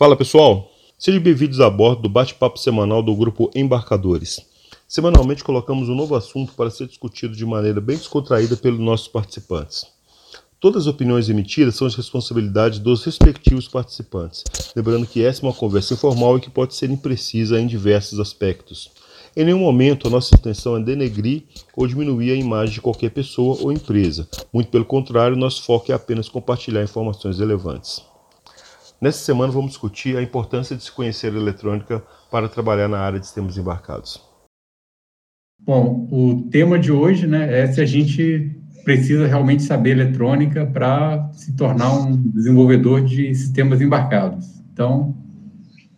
Fala pessoal, sejam bem-vindos a bordo do bate-papo semanal do grupo Embarcadores. Semanalmente colocamos um novo assunto para ser discutido de maneira bem descontraída pelos nossos participantes. Todas as opiniões emitidas são de responsabilidade dos respectivos participantes, lembrando que essa é uma conversa informal e que pode ser imprecisa em diversos aspectos. Em nenhum momento a nossa intenção é denegrir ou diminuir a imagem de qualquer pessoa ou empresa. Muito pelo contrário, nosso foco é apenas compartilhar informações relevantes. Nessa semana vamos discutir a importância de se conhecer a eletrônica para trabalhar na área de sistemas embarcados. Bom, o tema de hoje né, é se a gente precisa realmente saber eletrônica para se tornar um desenvolvedor de sistemas embarcados. Então,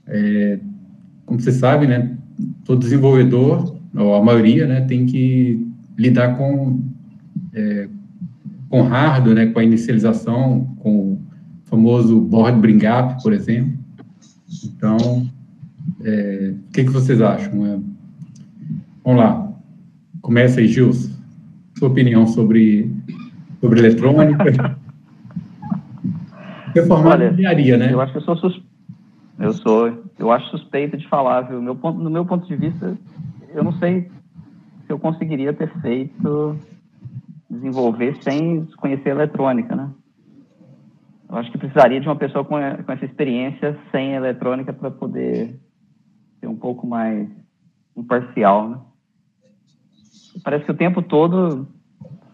é, como você sabe, né, todo desenvolvedor, ou a maioria, né, tem que lidar com, é, com hardware, né, com a inicialização, com famoso board bring up, por exemplo. Então, é, o que, que vocês acham? É, vamos lá. Começa aí, Gilson. Sua opinião sobre, sobre eletrônica. Você formado em engenharia, né? Eu acho que eu sou sus... Eu sou. Eu acho suspeito de falar, viu? Meu ponto, no meu ponto de vista, eu não sei se eu conseguiria ter feito desenvolver sem conhecer eletrônica, né? Eu acho que precisaria de uma pessoa com, com essa experiência sem eletrônica para poder ser um pouco mais imparcial, né? Parece que o tempo todo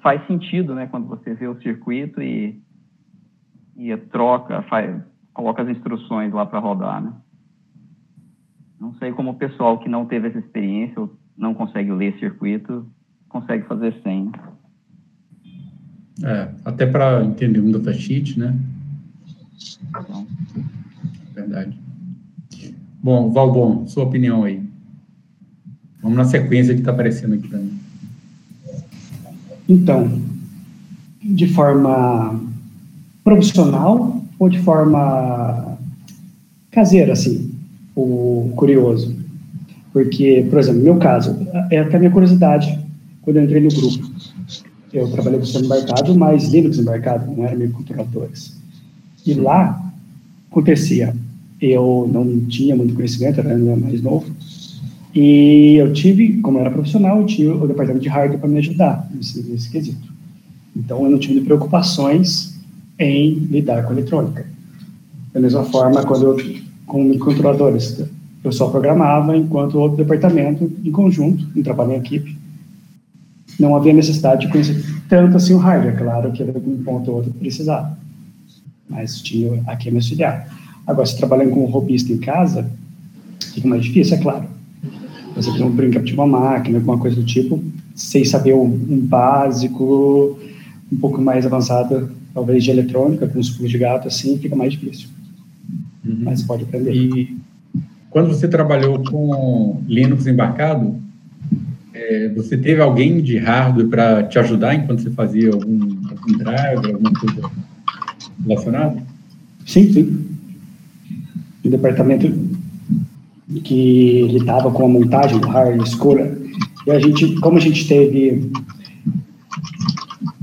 faz sentido, né? Quando você vê o circuito e, e troca, faz, coloca as instruções lá para rodar, né? Não sei como o pessoal que não teve essa experiência ou não consegue ler circuito consegue fazer sem. Né? É, até para entender um datasheet, né? Verdade. Bom, Valbon, sua opinião aí. Vamos na sequência que está aparecendo aqui para mim. Então, de forma profissional ou de forma caseira, assim, o curioso? Porque, por exemplo, no meu caso, é até a minha curiosidade quando eu entrei no grupo. Eu trabalhei com sistema embarcado, mas Linux embarcado, não era microcontroladores. E lá acontecia, eu não tinha muito conhecimento, era mais novo, e eu tive, como eu era profissional, eu tinha o departamento de hardware para me ajudar nesse, nesse quesito. Então, eu não tive preocupações em lidar com eletrônica. Da mesma forma, quando eu, com microcontroladores, eu só programava, enquanto o outro departamento, em conjunto, em trabalho em equipe, não havia necessidade de conhecer tanto assim o hardware, claro que era um ponto ou outro precisava mas tinha aqui a me auxiliar. Agora, se trabalhando com um robista em casa, fica mais difícil, é claro. Você tem um brincar de uma máquina, alguma coisa do tipo, sem saber um, um básico, um pouco mais avançado, talvez de eletrônica, com os pulos de gato, assim, fica mais difícil. Uhum. Mas pode aprender. E quando você trabalhou com Linux embarcado, é, você teve alguém de hardware para te ajudar enquanto você fazia algum, algum driver, alguma coisa relacionado? Sim, sim. O departamento que lidava com a montagem do hardware escura. E a gente, como a gente teve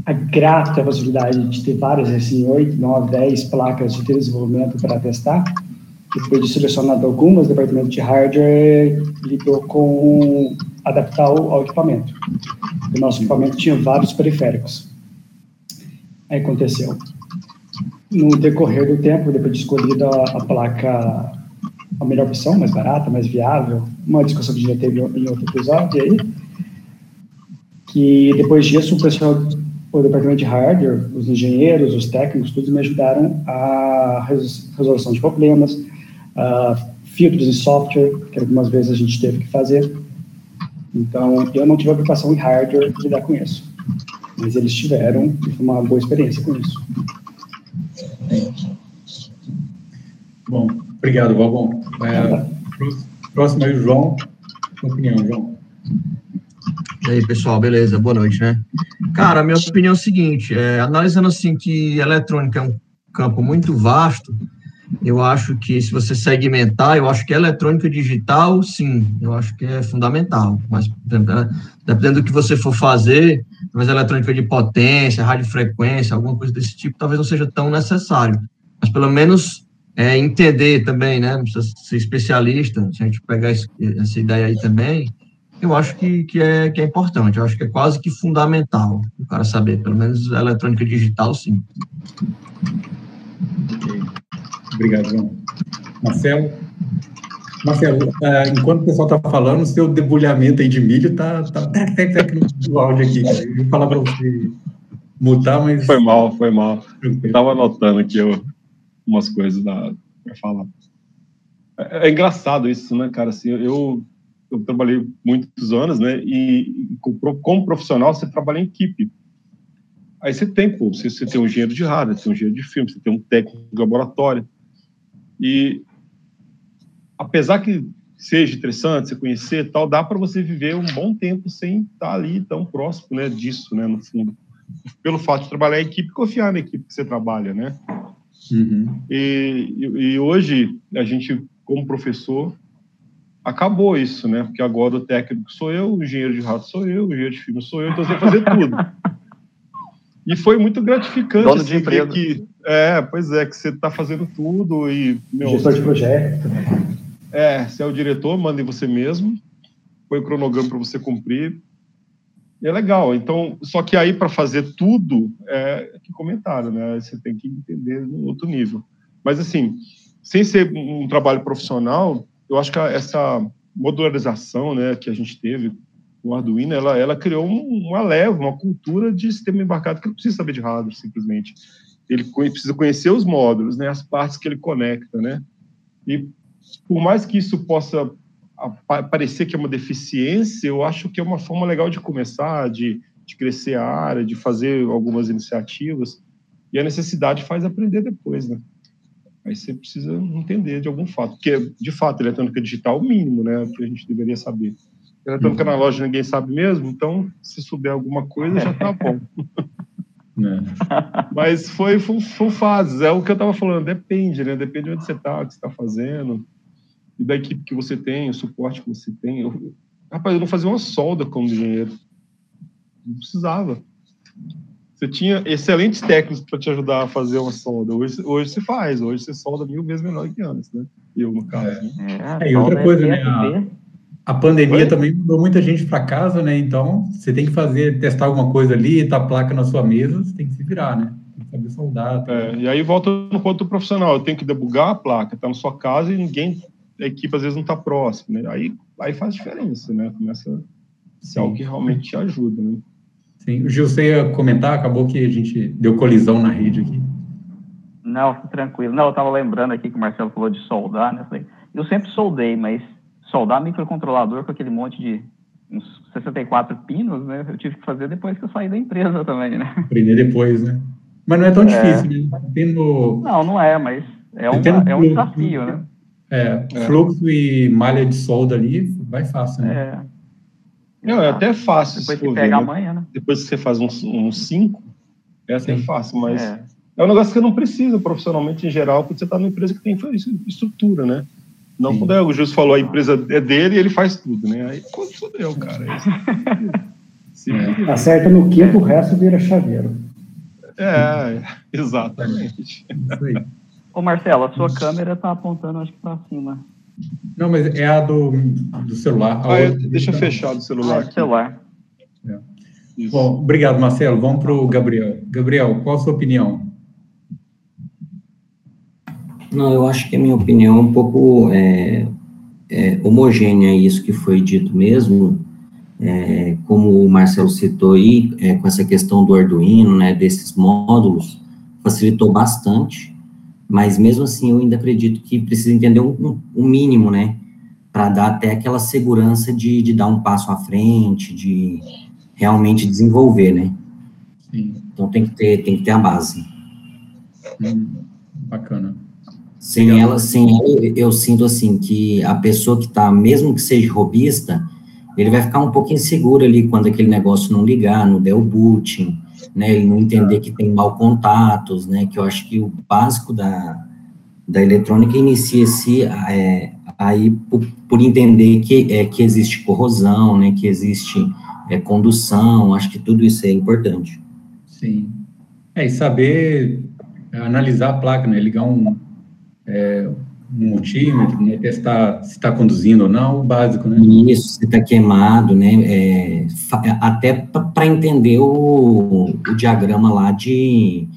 a grata possibilidade de ter várias, assim, 8, 9, 10 placas de desenvolvimento para testar, depois de selecionado algumas, o departamento de hardware lidou com adaptar ao, ao equipamento. O nosso equipamento tinha vários periféricos. Aí aconteceu no decorrer do tempo, depois de escolhida a, placa, a melhor opção, mais barata, mais viável, uma discussão que já teve em outro episódio aí, que depois disso o pessoal, o departamento de hardware, os engenheiros, os técnicos, todos me ajudaram a resolução de problemas, filtros em software, que algumas vezes a gente teve que fazer. Então, eu não tive preocupação em hardware de lidar com isso, mas eles tiveram uma boa experiência com isso. Bom, obrigado, Valbon. É, próximo aí, o João. Sua opinião, João. E aí, pessoal, beleza? Boa noite, né? Cara, a minha opinião é o seguinte, é, analisando assim que eletrônica é um campo muito vasto, eu acho que se você segmentar, eu acho que eletrônica digital, sim, eu acho que é fundamental. Mas dependendo do que você for fazer, talvez eletrônica de potência, radiofrequência, alguma coisa desse tipo, talvez não seja tão necessário. Mas pelo menos é, entender também, né? Não precisa ser especialista, se a gente pegar essa ideia aí também, eu acho que, que, é, que é importante, eu acho que é quase que fundamental o cara saber, pelo menos a eletrônica digital, sim. Obrigado, João. Marcelo? Marcelo, uh, enquanto o pessoal está falando, o seu debulhamento aí de milho está tá, tá, no áudio aqui. Cara. Eu vou falar para você mutar, mas... Foi mal, foi mal. Estava anotando aqui eu, umas coisas para falar. É, é, engraçado isso, né, cara? Assim, eu, eu trabalhei muitos anos, né? E como profissional, você trabalha em equipe. Aí você tem, pô, você, você tem um engenheiro de rádio, você tem um engenheiro de filme, você tem um técnico de laboratório. E apesar que seja interessante você conhecer tal, dá para você viver um bom tempo sem estar ali tão próximo, né, disso, né, no fundo. Pelo fato de trabalhar em equipe, confiar na equipe que você trabalha, né? Uhum. E, e hoje a gente, como professor, acabou isso, né? Porque agora o técnico sou eu, o engenheiro de rato sou eu, o engenheiro de filme sou eu, então que fazer tudo. E foi muito gratificante. Dono de empresa. Que, é, pois é, que você está fazendo tudo e... Meu, Gestor de projeto. É, você é o diretor, manda em você mesmo, põe o cronograma para você cumprir. É legal. Então, só que aí para fazer tudo, é que comentaram, né? Você tem que entender no outro nível. Mas assim, sem ser um trabalho profissional, eu acho que essa modularização, né, que a gente teve o Arduino, ela, ela criou uma leva, uma cultura de sistema embarcado que não precisa saber de hardware, simplesmente. Ele precisa conhecer os módulos, né, as partes que ele conecta, né? E por mais que isso possa parecer que é uma deficiência, eu acho que é uma forma legal de começar, de, de crescer a área, de fazer algumas iniciativas. E a necessidade faz aprender depois, né? Aí você precisa entender de algum fato, porque de fato eletrônica digital é o mínimo, né, que a gente deveria saber. Eletrônica uhum. na loja ninguém sabe mesmo, então se souber alguma coisa já tá bom. É. Mas foi, foi, foi fases, é o que eu estava falando, depende, né? Depende de onde você está, o que você está fazendo, e da equipe que você tem, o suporte que você tem. Eu, rapaz, eu não fazia uma solda como engenheiro. Não precisava. Você tinha excelentes técnicos para te ajudar a fazer uma solda. Hoje, hoje você faz, hoje você solda mil vezes melhor que antes, né? Eu, no caso. É, né? é, e outra coisa, né? A, a pandemia Oi? também mandou muita gente para casa, né? Então, você tem que fazer, testar alguma coisa ali, tá a placa na sua mesa, você tem que se virar, né? Tem que saber soldar. Tá? É, e aí volta no ponto profissional. Eu tenho que debugar a placa, tá na sua casa e ninguém, a equipe às vezes não tá próximo, né? Aí, aí faz diferença, né? Começa a ser algo que realmente te ajuda, né? Sim, o Gil, você ia comentar, acabou que a gente deu colisão na rede aqui. Não, tranquilo. Não, eu estava lembrando aqui que o Marcelo falou de soldar, né? Eu, falei, eu sempre soldei, mas soldar microcontrolador com aquele monte de uns 64 pinos, né? Eu tive que fazer depois que eu saí da empresa também, né? Aprender depois, né? Mas não é tão é. difícil, né? Tendo... Não, não é, mas é, uma, é um desafio, né? É, é, fluxo e malha de solda ali, vai fácil, né? É. Não, é até fácil. Depois que pega amanhã, né? Depois que você faz uns um, um cinco, é até Sim. fácil, mas é. é. um negócio que você não precisa profissionalmente em geral, porque você está numa empresa que tem estrutura, né? Não Sim. quando é, o Jus falou, a empresa é dele e ele faz tudo, né? Aí quando fodeu, cara. É. Acerta no quinto, o resto vira chaveiro. É, exatamente. Ô Marcelo, a sua câmera está apontando, acho que para cima. Não, mas é a do, do celular. Ah, é, deixa tá... fechado o celular. Ah, celular. É. Bom, obrigado, Marcelo. Vamos para o Gabriel. Gabriel, qual a sua opinião? Não, eu acho que a minha opinião é um pouco é, é, homogênea isso que foi dito mesmo. É, como o Marcelo citou aí, é, com essa questão do Arduino, né, desses módulos, facilitou bastante mas mesmo assim eu ainda acredito que precisa entender um, um mínimo, né, para dar até aquela segurança de, de dar um passo à frente, de realmente desenvolver, né. Sim. Então tem que ter, tem que ter a base. Hum, bacana. Sem Legal. ela, sem ela, eu sinto assim que a pessoa que está, mesmo que seja robista, ele vai ficar um pouco inseguro ali quando aquele negócio não ligar, não der o booting, né, ele não entender que tem mal contatos, né, que eu acho que o básico da, da eletrônica inicia-se é, aí por, por, entender que, é, que existe corrosão, né, que existe é, condução, acho que tudo isso é importante. Sim. É, e saber analisar a placa, né, ligar um, é, um multímetro, né, testar se está conduzindo ou não, o básico, né? Isso, se está queimado, né? É, até para entender o, o diagrama lá de,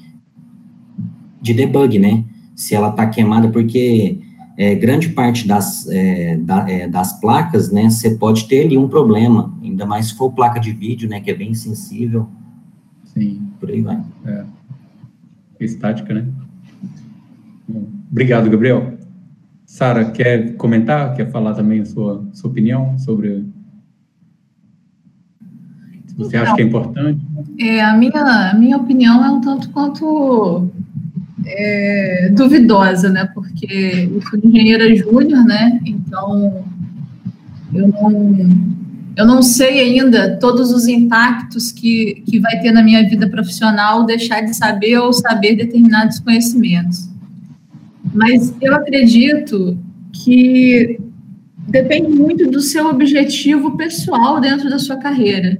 de debug, né? Se ela está queimada, porque é, grande parte das, é, da, é, das placas, né, você pode ter ali um problema, ainda mais se for placa de vídeo, né, que é bem sensível. Sim. Por aí vai. É. Estática, né? Obrigado, Gabriel. Sara, quer comentar? Quer falar também a sua, sua opinião sobre. Se você então, acha que é importante? É, a, minha, a minha opinião é um tanto quanto é, duvidosa, né? Porque eu sou engenheira júnior, né? Então eu não, eu não sei ainda todos os impactos que, que vai ter na minha vida profissional deixar de saber ou saber determinados conhecimentos. Mas eu acredito que depende muito do seu objetivo pessoal dentro da sua carreira.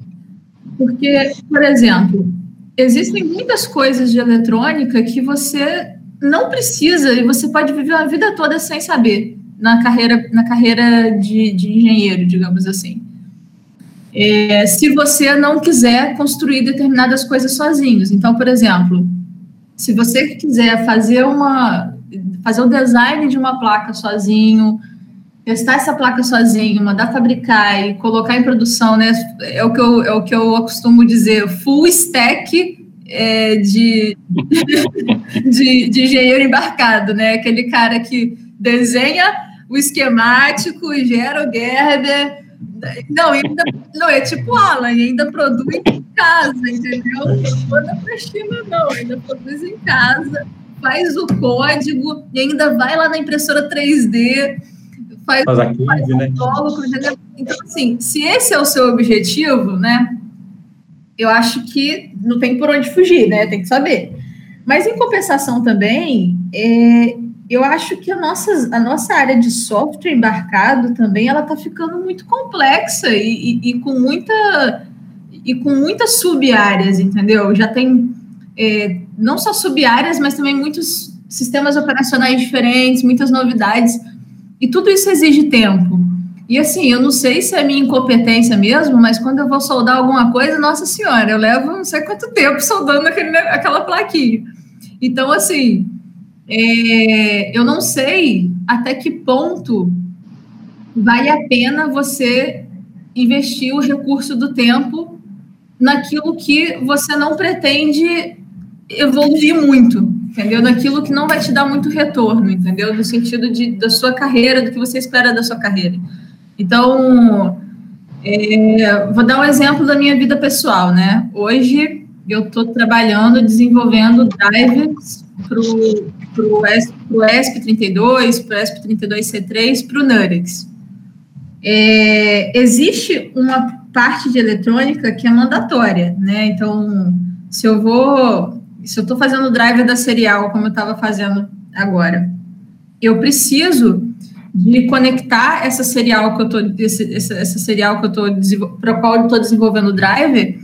Porque, por exemplo, existem muitas coisas de eletrônica que você não precisa e você pode viver a vida toda sem saber na carreira, na carreira de, de engenheiro, digamos assim. É, se você não quiser construir determinadas coisas sozinhos. Então, por exemplo, se você quiser fazer uma fazer o design de uma placa sozinho, testar essa placa sozinho, mandar fabricar e colocar em produção, né? É o que eu, é o que eu costumo dizer, full stack é, de, de, de, engenheiro embarcado, né? Aquele cara que desenha o esquemático, gera o Gerber. Não, ainda, não, é tipo Alan, ainda produz em casa, entendeu? Não manda para China, não, ainda produz em casa faz o código e ainda vai lá na impressora 3D, faz, faz, aqui, faz né? Então, assim, se esse é o seu objetivo, né, eu acho que não tem por onde fugir, né, tem que saber. Mas, em compensação também, é, eu acho que a nossa, a nossa área de software embarcado também, ela está ficando muito complexa e, e, e com muita e com muitas sub-áreas, entendeu? Já tem é, não só sub-áreas, mas também muitos sistemas operacionais diferentes, muitas novidades, e tudo isso exige tempo. E assim, eu não sei se é minha incompetência mesmo, mas quando eu vou soldar alguma coisa, nossa senhora, eu levo não sei quanto tempo soldando aquele, aquela plaquinha. Então, assim, é, eu não sei até que ponto vale a pena você investir o recurso do tempo naquilo que você não pretende evoluir muito, entendeu? Naquilo que não vai te dar muito retorno, entendeu? No sentido de, da sua carreira, do que você espera da sua carreira. Então, é, vou dar um exemplo da minha vida pessoal, né? Hoje eu estou trabalhando, desenvolvendo drivers para o ESP32, para o ESP32C3, para o Nurex. É, existe uma parte de eletrônica que é mandatória, né? Então, se eu vou se eu estou fazendo o driver da serial, como eu estava fazendo agora, eu preciso de conectar essa serial que eu estou, essa, essa serial que eu estou, para qual eu estou desenvolvendo o driver,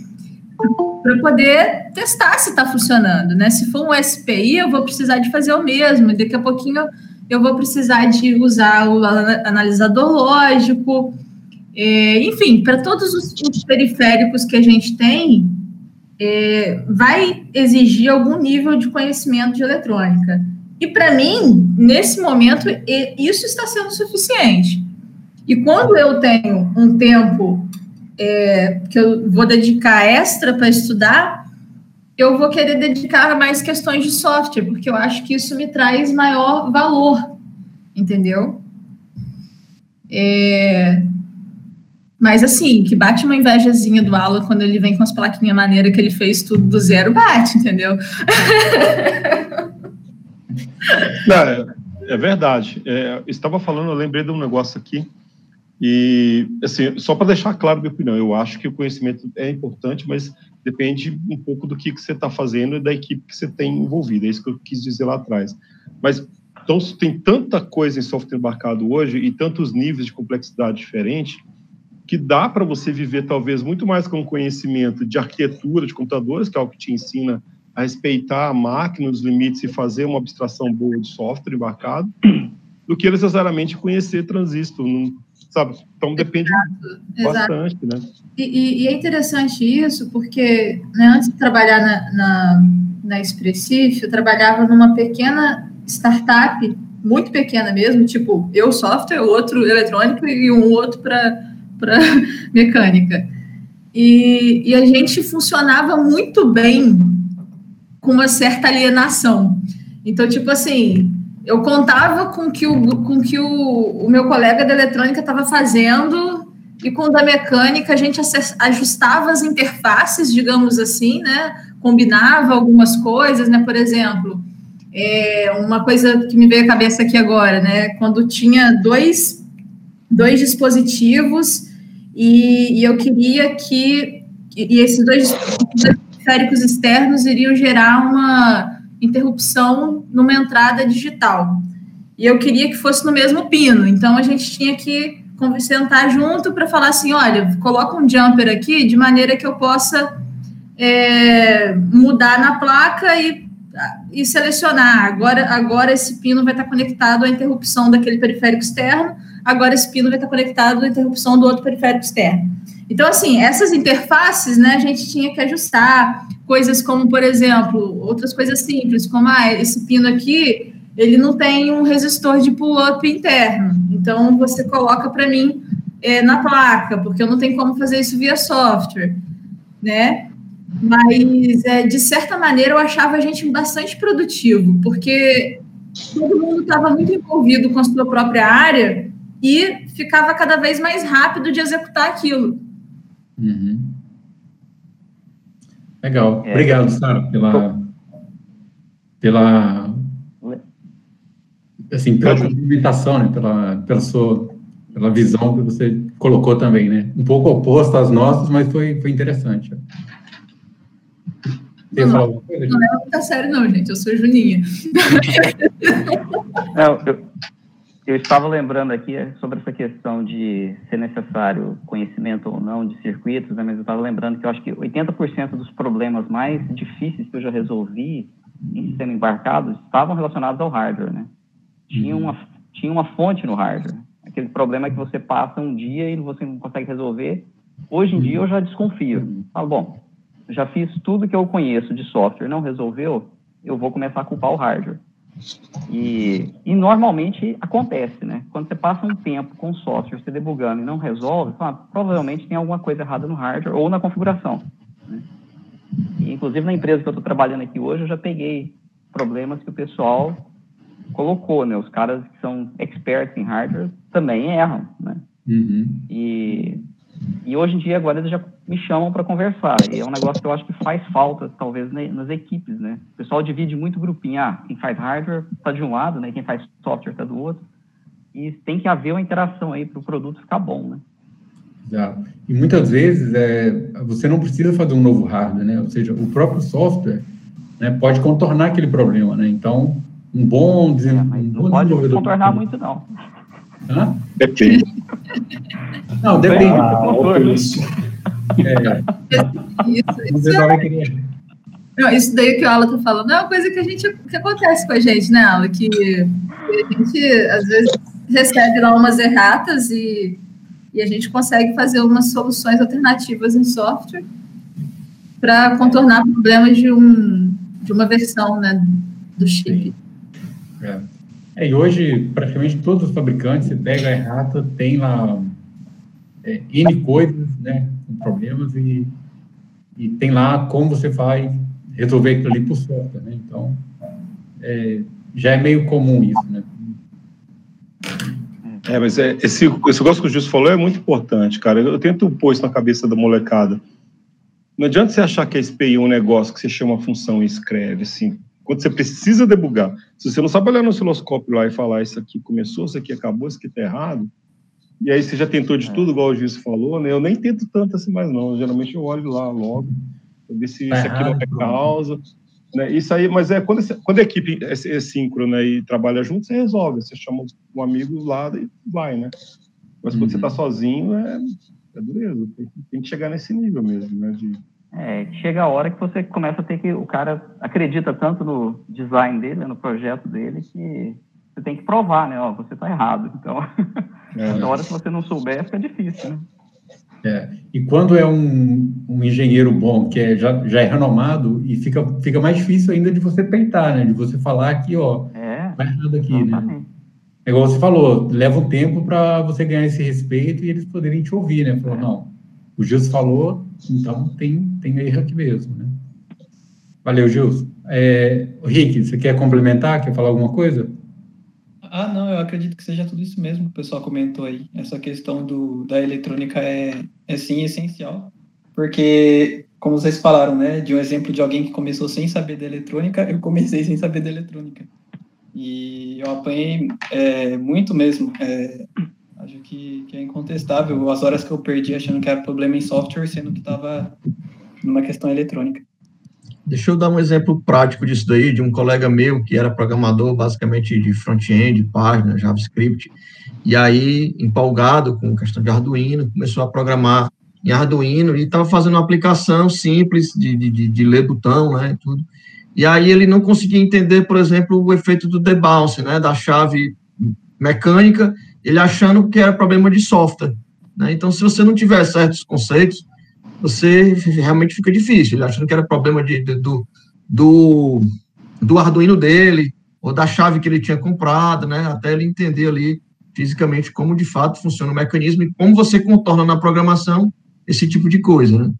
para poder testar se está funcionando, né? Se for um SPI, eu vou precisar de fazer o mesmo, daqui a pouquinho eu vou precisar de usar o analisador lógico, é, enfim, para todos os, os periféricos que a gente tem, é, vai exigir algum nível de conhecimento de eletrônica. E para mim, nesse momento, isso está sendo suficiente. E quando eu tenho um tempo é, que eu vou dedicar extra para estudar, eu vou querer dedicar a mais questões de software, porque eu acho que isso me traz maior valor, entendeu? É, mas assim, que bate uma invejazinha do Alan quando ele vem com as plaquinhas maneiras que ele fez tudo do zero, bate, entendeu? Não, é, é verdade. É, estava falando, eu lembrei de um negócio aqui, e assim, só para deixar claro minha opinião, eu acho que o conhecimento é importante, mas depende um pouco do que, que você está fazendo e da equipe que você tem envolvida. É isso que eu quis dizer lá atrás. Mas então tem tanta coisa em software embarcado hoje e tantos níveis de complexidade diferentes que dá para você viver talvez muito mais com conhecimento de arquitetura de computadores, que é algo que te ensina a respeitar a máquina, os limites e fazer uma abstração boa de software embarcado, do que necessariamente conhecer transistor, sabe? Então depende Exato. bastante, Exato. né? E, e, é interessante isso, porque né, antes de trabalhar na, na, na Expressif, eu trabalhava numa pequena startup, muito pequena mesmo, tipo, eu software, outro eletrônico e um outro para mecânica. E, e a gente funcionava muito bem com uma certa alienação. Então, tipo assim, eu contava com que o, com que o, o meu colega da eletrônica estava fazendo e com o da mecânica a gente ajustava as interfaces, digamos assim, né? Combinava algumas coisas, né? Por exemplo, é, uma coisa que me veio à cabeça aqui agora, né? Quando tinha dois, dois dispositivos e, e eu queria que e esses dois periféricos externos iriam gerar uma interrupção numa entrada digital. E eu queria que fosse no mesmo pino, então a gente tinha que sentar junto para falar assim: olha, coloca um jumper aqui de maneira que eu possa é, mudar na placa e, e selecionar. Agora, agora esse pino vai estar conectado à interrupção daquele periférico externo, agora esse pino vai estar conectado à interrupção do outro periférico externo. Então, assim, essas interfaces, né, a gente tinha que ajustar coisas como, por exemplo, outras coisas simples, como ah, esse pino aqui, ele não tem um resistor de pull-up interno, então você coloca para mim é, na placa, porque eu não tenho como fazer isso via software, né? Mas, é, de certa maneira, eu achava a gente bastante produtivo, porque todo mundo estava muito envolvido com a sua própria área e ficava cada vez mais rápido de executar aquilo. Uhum. Legal. É. Obrigado, Sara, pela, pela assim, pela movimentação, né? Pela, pela sua pela visão que você colocou também, né? Um pouco oposta às nossas, mas foi, foi interessante. Não, não, não é muito sério, não, gente. Eu sou Juninha. Não, eu, eu estava lembrando aqui sobre essa questão de ser necessário conhecimento ou não de circuitos, né, mas eu estava lembrando que eu acho que 80% dos problemas mais difíceis que eu já resolvi em sistema embarcado estavam relacionados ao hardware, né? Tinha uma, tinha uma fonte no hardware. Aquele problema que você passa um dia e você não consegue resolver. Hoje em dia eu já desconfio. Falo, bom, já fiz tudo que eu conheço de software, não resolveu, eu vou começar a culpar o hardware. E, e, normalmente acontece, né? Quando você passa um tempo com o software, você debugando e não resolve, fala, provavelmente tem alguma coisa errada no hardware ou na configuração. Né? E, inclusive na empresa que eu estou trabalhando aqui hoje, eu já peguei problemas que o pessoal colocou, né? Os caras que são experts em hardware também erram, né? Uhum. E e hoje em dia, agora, eles já me chamam para conversar. E é um negócio que eu acho que faz falta, talvez, né, nas equipes, né? O pessoal divide muito grupinho. Ah, quem faz hardware está de um lado, né? Quem faz software está do outro. E tem que haver uma interação aí para o produto ficar bom, né? Já. E muitas vezes é, você não precisa fazer um novo hardware, né? Ou seja, o próprio software né, pode contornar aquele problema, né? Então, um bom, é, desenvolvedor... não pode contornar muito, não. Hã? Depende. Não, depende. Ah, isso. É. Isso, isso, não, isso daí que a Aula está falando é uma coisa que a gente que acontece com a gente, né, Aula? Que a gente às vezes recebe lá umas erratas e, e a gente consegue fazer umas soluções alternativas em software para contornar problemas de, um, de uma versão né, do chip. É. É, e hoje, praticamente todos os fabricantes, você pega a errata, tem lá é, N coisas, né, com problemas, e, e tem lá como você vai resolver aquilo ali por software, né? Então, é, já é meio comum isso, né? É, mas é, esse, esse negócio que o Justo falou é muito importante, cara. Eu tento pôr isso na cabeça da molecada. Não adianta você achar que a SPI é um negócio que você chama função e escreve, assim quando você precisa debugar. Se você não sabe olhar no osciloscópio lá e falar isso aqui começou, isso aqui acabou, isso aqui está errado, e aí você já tentou de é. tudo, igual o Gilson falou, né? Eu nem tento tanto assim mais não. Geralmente eu olho lá logo, para ver se tá isso aqui não é causa. Né? Isso aí, mas é quando, quando a equipe é, é síncrona e trabalha junto, você resolve. Você chama um amigo lá e vai, né? Mas quando uhum. você está sozinho, é, é dureza. Tem, tem, que chegar nesse nível mesmo, né? De, é, chega a hora que você começa a ter que. O cara acredita tanto no design dele, no projeto dele, que você tem que provar, né? Ó, você está errado. Então, é. na hora que você não souber, fica difícil, né? É. E quando é um, um engenheiro bom, que é, já, já é renomado, e fica, fica mais difícil ainda de você peitar, né? De você falar aqui, ó, é, vai errado aqui, né? É igual você falou, leva um tempo para você ganhar esse respeito e eles poderem te ouvir, né? Falou, é. não, o Gilson falou, então tem, tem erro aqui mesmo, né? Valeu, Gilson. É, Rick, você quer complementar? Quer falar alguma coisa? Ah, não, eu acredito que seja tudo isso mesmo que o pessoal comentou aí. Essa questão do, da eletrônica é, é sim essencial, porque, como vocês falaram, né, de um exemplo de alguém que começou sem saber da eletrônica, eu comecei sem saber da eletrônica. E eu apanhei é, muito mesmo. É, que, que, é incontestável as horas que eu perdi achando que era problema em software, sendo que estava numa questão eletrônica. Deixa eu dar um exemplo prático disso daí, de um colega meu que era programador, basicamente de front-end, página, JavaScript, e aí, empolgado com questão de Arduino, começou a programar em Arduino e estava fazendo uma aplicação simples de, de, de, ler botão, né, tudo. E aí ele não conseguia entender, por exemplo, o efeito do debounce, né, da chave mecânica, ele achando que era problema de software. Né? Então, se você não tiver certos conceitos, você realmente fica difícil. Ele achando que era problema de, de, do, do, do Arduino dele, ou da chave que ele tinha comprado, né? Até ele entender ali fisicamente como de fato funciona o mecanismo e como você contorna na programação esse tipo de coisa, né?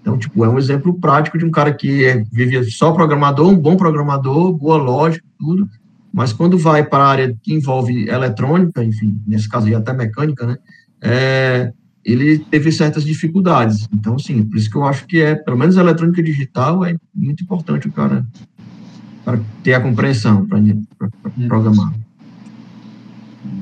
Então, tipo, é um exemplo prático de um cara que é, vive só programador, um bom programador, boa lógica, tudo, mas quando vai para a área que envolve eletrônica, enfim, nesse caso aí até mecânica, né? É, ele teve certas dificuldades. Então, sim, por isso que eu acho que é, pelo menos a eletrônica digital, é muito importante o cara para ter a compreensão, para hum. programar.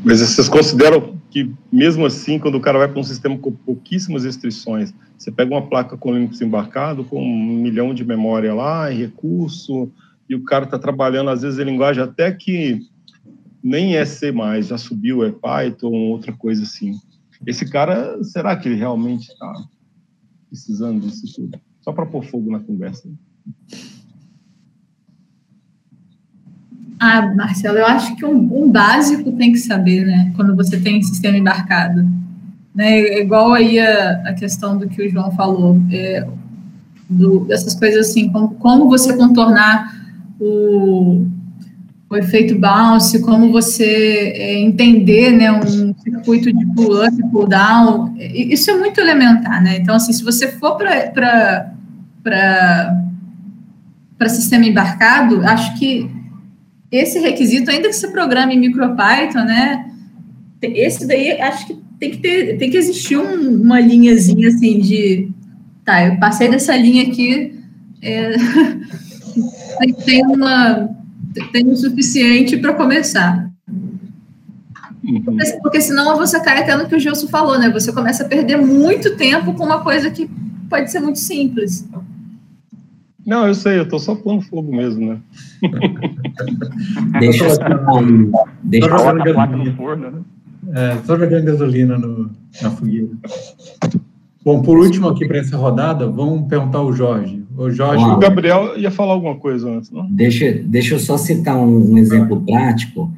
Mas vocês consideram que, mesmo assim, quando o cara vai para um sistema com pouquíssimas restrições, você pega uma placa com Linux embarcado, com um milhão de memória lá, e recurso, e o cara está trabalhando, às vezes, em linguagem até que nem é C+, já subiu, é Python, outra coisa assim esse cara, será que ele realmente está precisando disso tudo? Só para pôr fogo na conversa. Ah, Marcelo, eu acho que um, um, básico tem que saber, né? Quando você tem sistema embarcado. Né? É igual aí a, a questão do que o João falou, é, do, dessas coisas assim, como, como você contornar o, o efeito bounce, como você é, entender né, um circuito de pull-up pull-down, isso é muito elementar, né? Então, assim, se você for para sistema embarcado, acho que esse requisito, ainda que você programe em MicroPython, né? Esse daí, acho que tem que ter, tem que existir um, uma linhazinha assim de, tá, eu passei dessa linha aqui, é, tem uma tem o suficiente para começar. Uhum. Porque, porque, senão você cai até no que o Gilson falou, né? Você começa a perder muito tempo com uma coisa que pode ser muito simples. Não, eu sei, eu tô só pondo fogo mesmo, né? deixa eu só, deixa eu jogando gasolina no forno, né? É, só jogando gasolina no, na fogueira. Bom, por último aqui para essa rodada, vamos perguntar ao Jorge. O Jorge. O Gabriel ia falar alguma coisa antes, não? Deixa, deixa eu só citar um, um exemplo prático.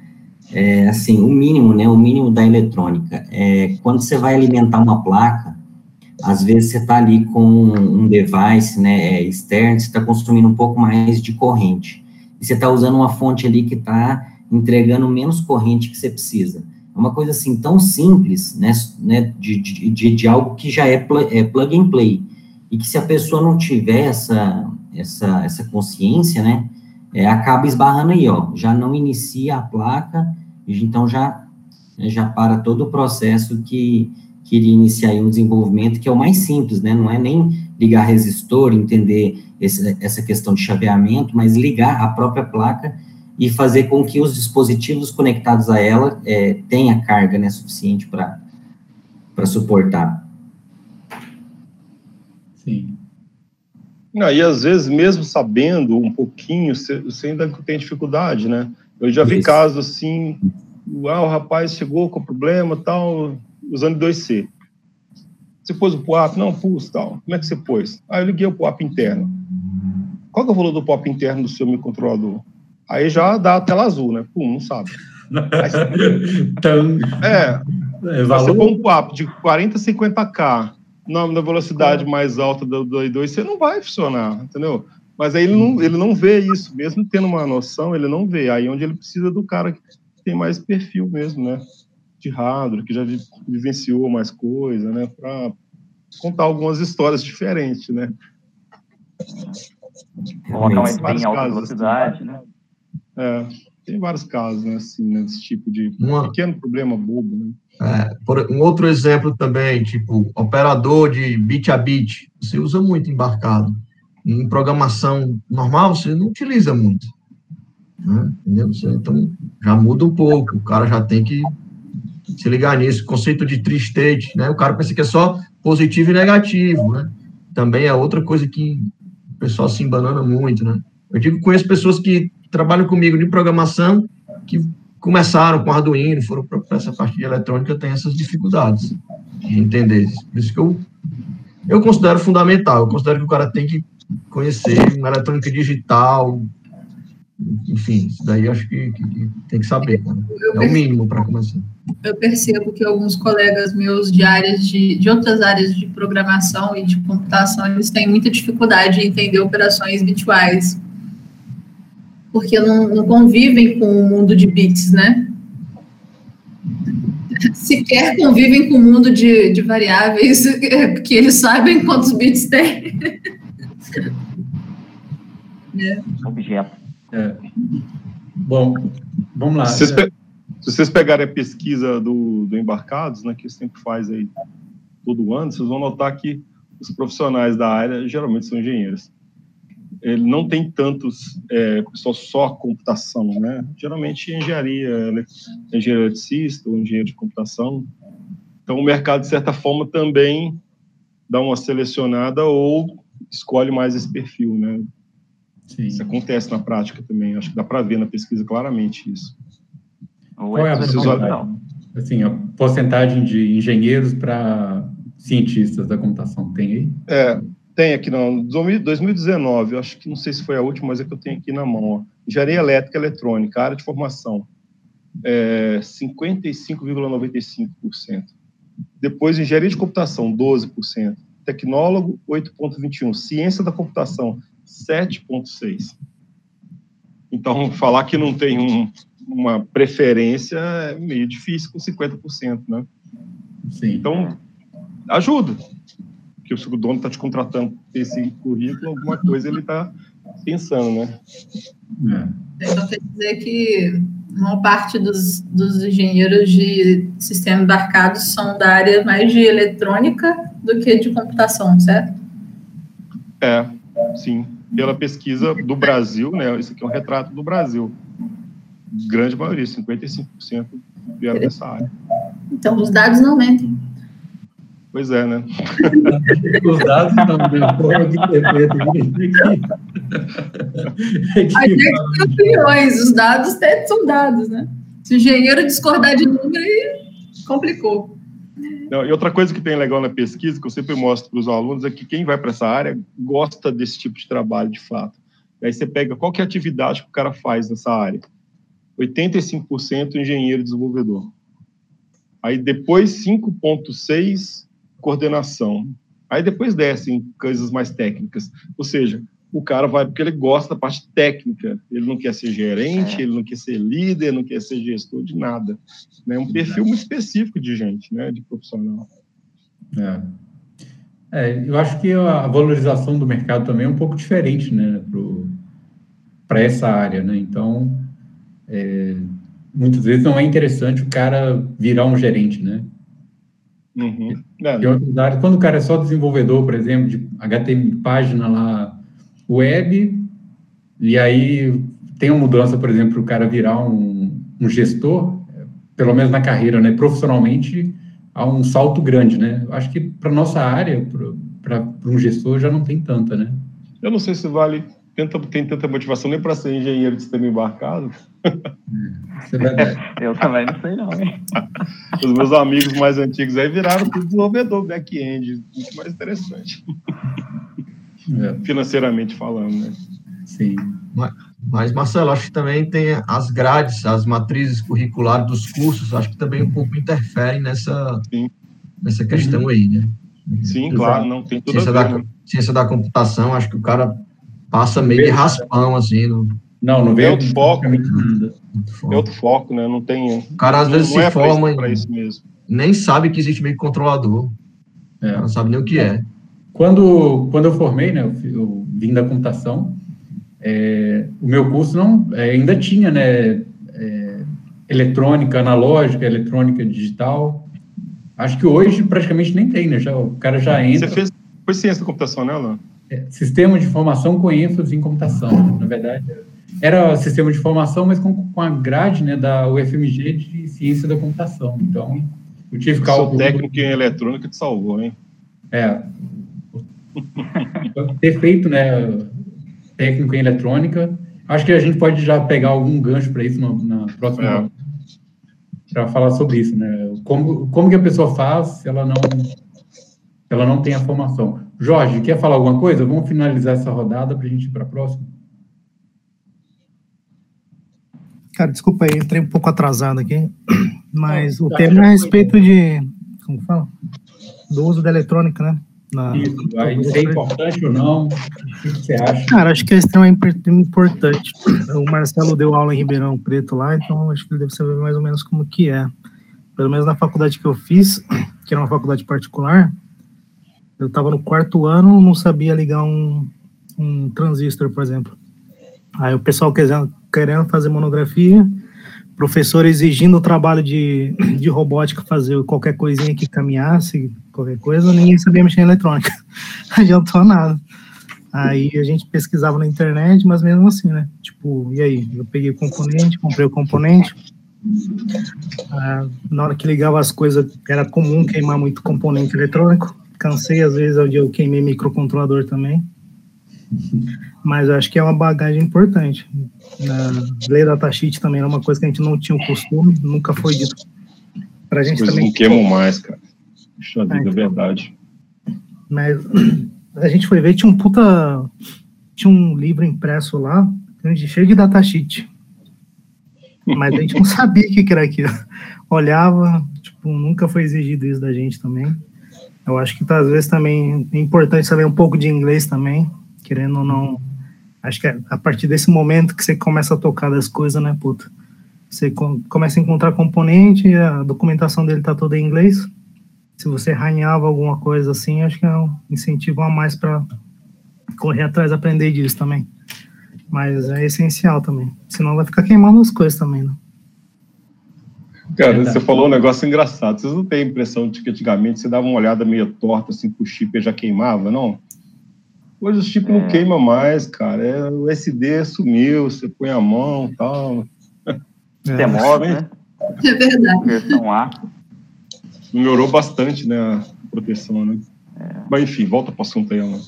É, assim, o mínimo, né? O mínimo da eletrônica. É, quando você vai alimentar uma placa, às vezes você está ali com um device, né? É, externo, você está consumindo um pouco mais de corrente. E você está usando uma fonte ali que está entregando menos corrente que você precisa. É uma coisa assim tão simples, né, né de, de, de algo que já é, pl é plug and play, e que se a pessoa não tiver essa, essa, essa consciência, né, é, acaba esbarrando aí, ó, já não inicia a placa, então já, já para todo o processo que, que iria iniciar aí um desenvolvimento, que é o mais simples, né, não é nem ligar resistor, entender esse, essa questão de chaveamento, mas ligar a própria placa e fazer com que os dispositivos conectados a ela é, tenha carga né, suficiente para suportar. Sim. Não, e às vezes, mesmo sabendo um pouquinho, você ainda tem dificuldade, né? Eu já vi Isso. casos assim, ah, o rapaz chegou com problema tal, usando 2C. Você pôs o POAP? Não, pus, tal. Como é que você pôs? Aí eu liguei o POAP interno. Qual que é o valor do POAP interno do seu microcontrolador? Aí já dá a tela azul, né? Pum, não sabe. então, é, é valor... você põe um POAP de 40, 50K na, na velocidade mais alta do, do I2, você não vai funcionar, entendeu? Mas aí ele não, ele não vê isso, mesmo tendo uma noção, ele não vê. Aí é onde ele precisa do cara que tem mais perfil mesmo, né? De hardware, que já vivenciou mais coisa, né? Para contar algumas histórias diferentes, né? Colocar um SP em alta assim. velocidade, assim, né? É, tem vários casos, né, assim, né, desse tipo de Uma... pequeno problema bobo, né? É, por, um outro exemplo também, tipo, operador de bit a bit, você usa muito embarcado. Em programação normal, você não utiliza muito. Né? Entendeu? Você, então, já muda um pouco, o cara já tem que se ligar nisso. Conceito de tri-state, né? O cara pensa que é só positivo e negativo, né? Também é outra coisa que o pessoal se embanana muito, né? Eu digo conheço pessoas que trabalham comigo de programação que começaram com Arduino, foram para essa parte de eletrônica, tem essas dificuldades de entender. Por isso que eu, eu considero fundamental, eu considero que o cara tem que conhecer uma eletrônica digital, enfim, isso daí acho que, que, que tem que saber, né? é o mínimo para começar. Eu percebo que alguns colegas meus de áreas de, de outras áreas de programação e de computação, eles têm muita dificuldade em entender operações bitwise porque não, não convivem com o mundo de bits, né? Sequer convivem com o mundo de, de variáveis, porque eles sabem quantos bits tem. é. Objeto. É. Bom, vamos lá. Se vocês, pe se vocês pegarem a pesquisa do, do Embarcados, né, que sempre faz aí todo ano, vocês vão notar que os profissionais da área geralmente são engenheiros ele não tem tantos é, só computação, né? Geralmente engenharia, engenheiro eletricista ou engenheiro de computação. Então o mercado de certa forma também dá uma selecionada ou escolhe mais esse perfil, né? Sim. Isso acontece na prática também. Acho que dá para ver na pesquisa claramente isso. Qual é a porcentagem, assim, a porcentagem de engenheiros para cientistas da computação? Tem aí? É, tem aqui no 2019, eu acho que não sei se foi a última, mas é que eu tenho aqui na mão. Ó. Engenharia elétrica e eletrônica, área de formação, é 55,95%. Depois, engenharia de computação, 12%. Tecnólogo, 8,21%. Ciência da computação, 7,6%. Então, falar que não tem um, uma preferência é meio difícil com 50%, né? Sim. Então, ajuda que o dono está te contratando esse currículo, alguma coisa ele está pensando, né? É. Então quer dizer que uma parte dos, dos engenheiros de sistema embarcado são da área mais de eletrônica do que de computação, certo? É, sim. Pela pesquisa do Brasil, né? Isso aqui é um retrato do Brasil. Grande maioria, 55% vieram dessa área. Então, os dados não mentem. Pois é, né? Os dados forma de interpretar. A gente tem opiniões, os dados são dados, né? Se o engenheiro discordar de número, aí complicou. Não, e outra coisa que tem legal na pesquisa, que eu sempre mostro para os alunos, é que quem vai para essa área gosta desse tipo de trabalho, de fato. E aí você pega qual que é a atividade que o cara faz nessa área. 85% engenheiro desenvolvedor. Aí depois 5,6% coordenação. Aí depois descem coisas mais técnicas. Ou seja, o cara vai porque ele gosta da parte técnica. Ele não quer ser gerente, é. ele não quer ser líder, não quer ser gestor de nada. É né? um perfil muito específico de gente, né? De profissional. É. é eu acho que a valorização do mercado também é um pouco diferente, né? Para essa área, né? Então, é, muitas vezes não é interessante o cara virar um gerente, né? Uhum. É. Quando o cara é só desenvolvedor, por exemplo, de HTML, página lá, web, e aí tem uma mudança, por exemplo, o cara virar um, um gestor, pelo menos na carreira, né, profissionalmente, há um salto grande, né? Acho que para nossa área, para um gestor, já não tem tanta, né? Eu não sei se vale tenta, tem tanta motivação nem para ser engenheiro de sistema embarcado. É eu também não sei não, hein? Os meus amigos mais antigos aí viraram tudo desenvolvedor back-end, muito mais interessante. É. Financeiramente falando, né? Sim. Mas, mas, Marcelo, acho que também tem as grades, as matrizes curriculares dos cursos, acho que também um pouco interferem nessa, Sim. nessa questão uhum. aí, né? Sim, claro, não tem tudo ciência a ver. Da, né? Ciência da computação, acho que o cara passa meio de raspão, assim. No... Não, não vem outro foco. É outro foco, né? Não tem. O cara às vezes se é forma e nem sabe que existe meio controlador. É. Não sabe nem o que é. Quando, quando eu formei, né? Eu, eu vim da computação. É, o meu curso não é, ainda tinha, né? É, eletrônica analógica, eletrônica digital. Acho que hoje praticamente nem tem, né? Já, o cara já entra. Você fez foi ciência da computação, né, Alan? É, sistema de informação com ênfase em computação. Na verdade, era sistema de informação, mas com, com a grade né, da UFMG de ciência da computação. Então, eu tive cálculo. técnico em eletrônica te salvou, hein? É. ter feito, né, técnico em eletrônica. Acho que a gente pode já pegar algum gancho para isso na, na próxima. É. Para falar sobre isso, né? Como, como que a pessoa faz se ela não, se ela não tem a formação? Jorge, quer falar alguma coisa? Vamos finalizar essa rodada para a gente ir para a próxima. Cara, desculpa aí, entrei um pouco atrasado aqui, mas o tema é a respeito de, como fala? Do uso da eletrônica, né? Na, isso, isso é importante ou não? O que você acha? Cara, acho que é extremamente importante. O Marcelo deu aula em Ribeirão Preto lá, então acho que ele deve saber mais ou menos como que é. Pelo menos na faculdade que eu fiz, que era uma faculdade particular, eu estava no quarto ano, não sabia ligar um, um transistor, por exemplo. Aí o pessoal querendo, querendo fazer monografia, professor exigindo o trabalho de, de robótica, fazer qualquer coisinha que caminhasse, qualquer coisa, ninguém sabia mexer em eletrônica. Não adiantou nada. Aí a gente pesquisava na internet, mas mesmo assim, né? Tipo, e aí? Eu peguei o componente, comprei o componente. Ah, na hora que ligava as coisas, era comum queimar muito componente eletrônico. Cansei, às vezes, onde eu queimei microcontrolador também. Mas eu acho que é uma bagagem importante. Lei da datasheet também era uma coisa que a gente não tinha o costume, nunca foi dito. Pra gente também. não queimam mais, cara. Puxa vida, é então. verdade. Mas a gente foi ver, tinha um puta. Tinha um livro impresso lá, cheio de datasheet. Mas a gente não sabia o que era aquilo. Olhava, tipo, nunca foi exigido isso da gente também. Eu acho que às vezes também é importante saber um pouco de inglês também, querendo ou não. Acho que é a partir desse momento que você começa a tocar das coisas, né, puta? Você começa a encontrar componente, a documentação dele tá toda em inglês. Se você arranhava alguma coisa assim, acho que é um incentivo a mais para correr atrás, aprender disso também. Mas é essencial também. Senão vai ficar queimando as coisas também, né? Cara, você falou um negócio engraçado. Vocês não têm a impressão de que antigamente você dava uma olhada meio torta assim pro chip e já queimava, não? Hoje o chip é. não queima mais, cara. É, o SD sumiu, você põe a mão e tal. Demora, é. né? É verdade. Melhorou bastante, né, a proteção, né? É. Mas enfim, volta para o assunto aí, Alan.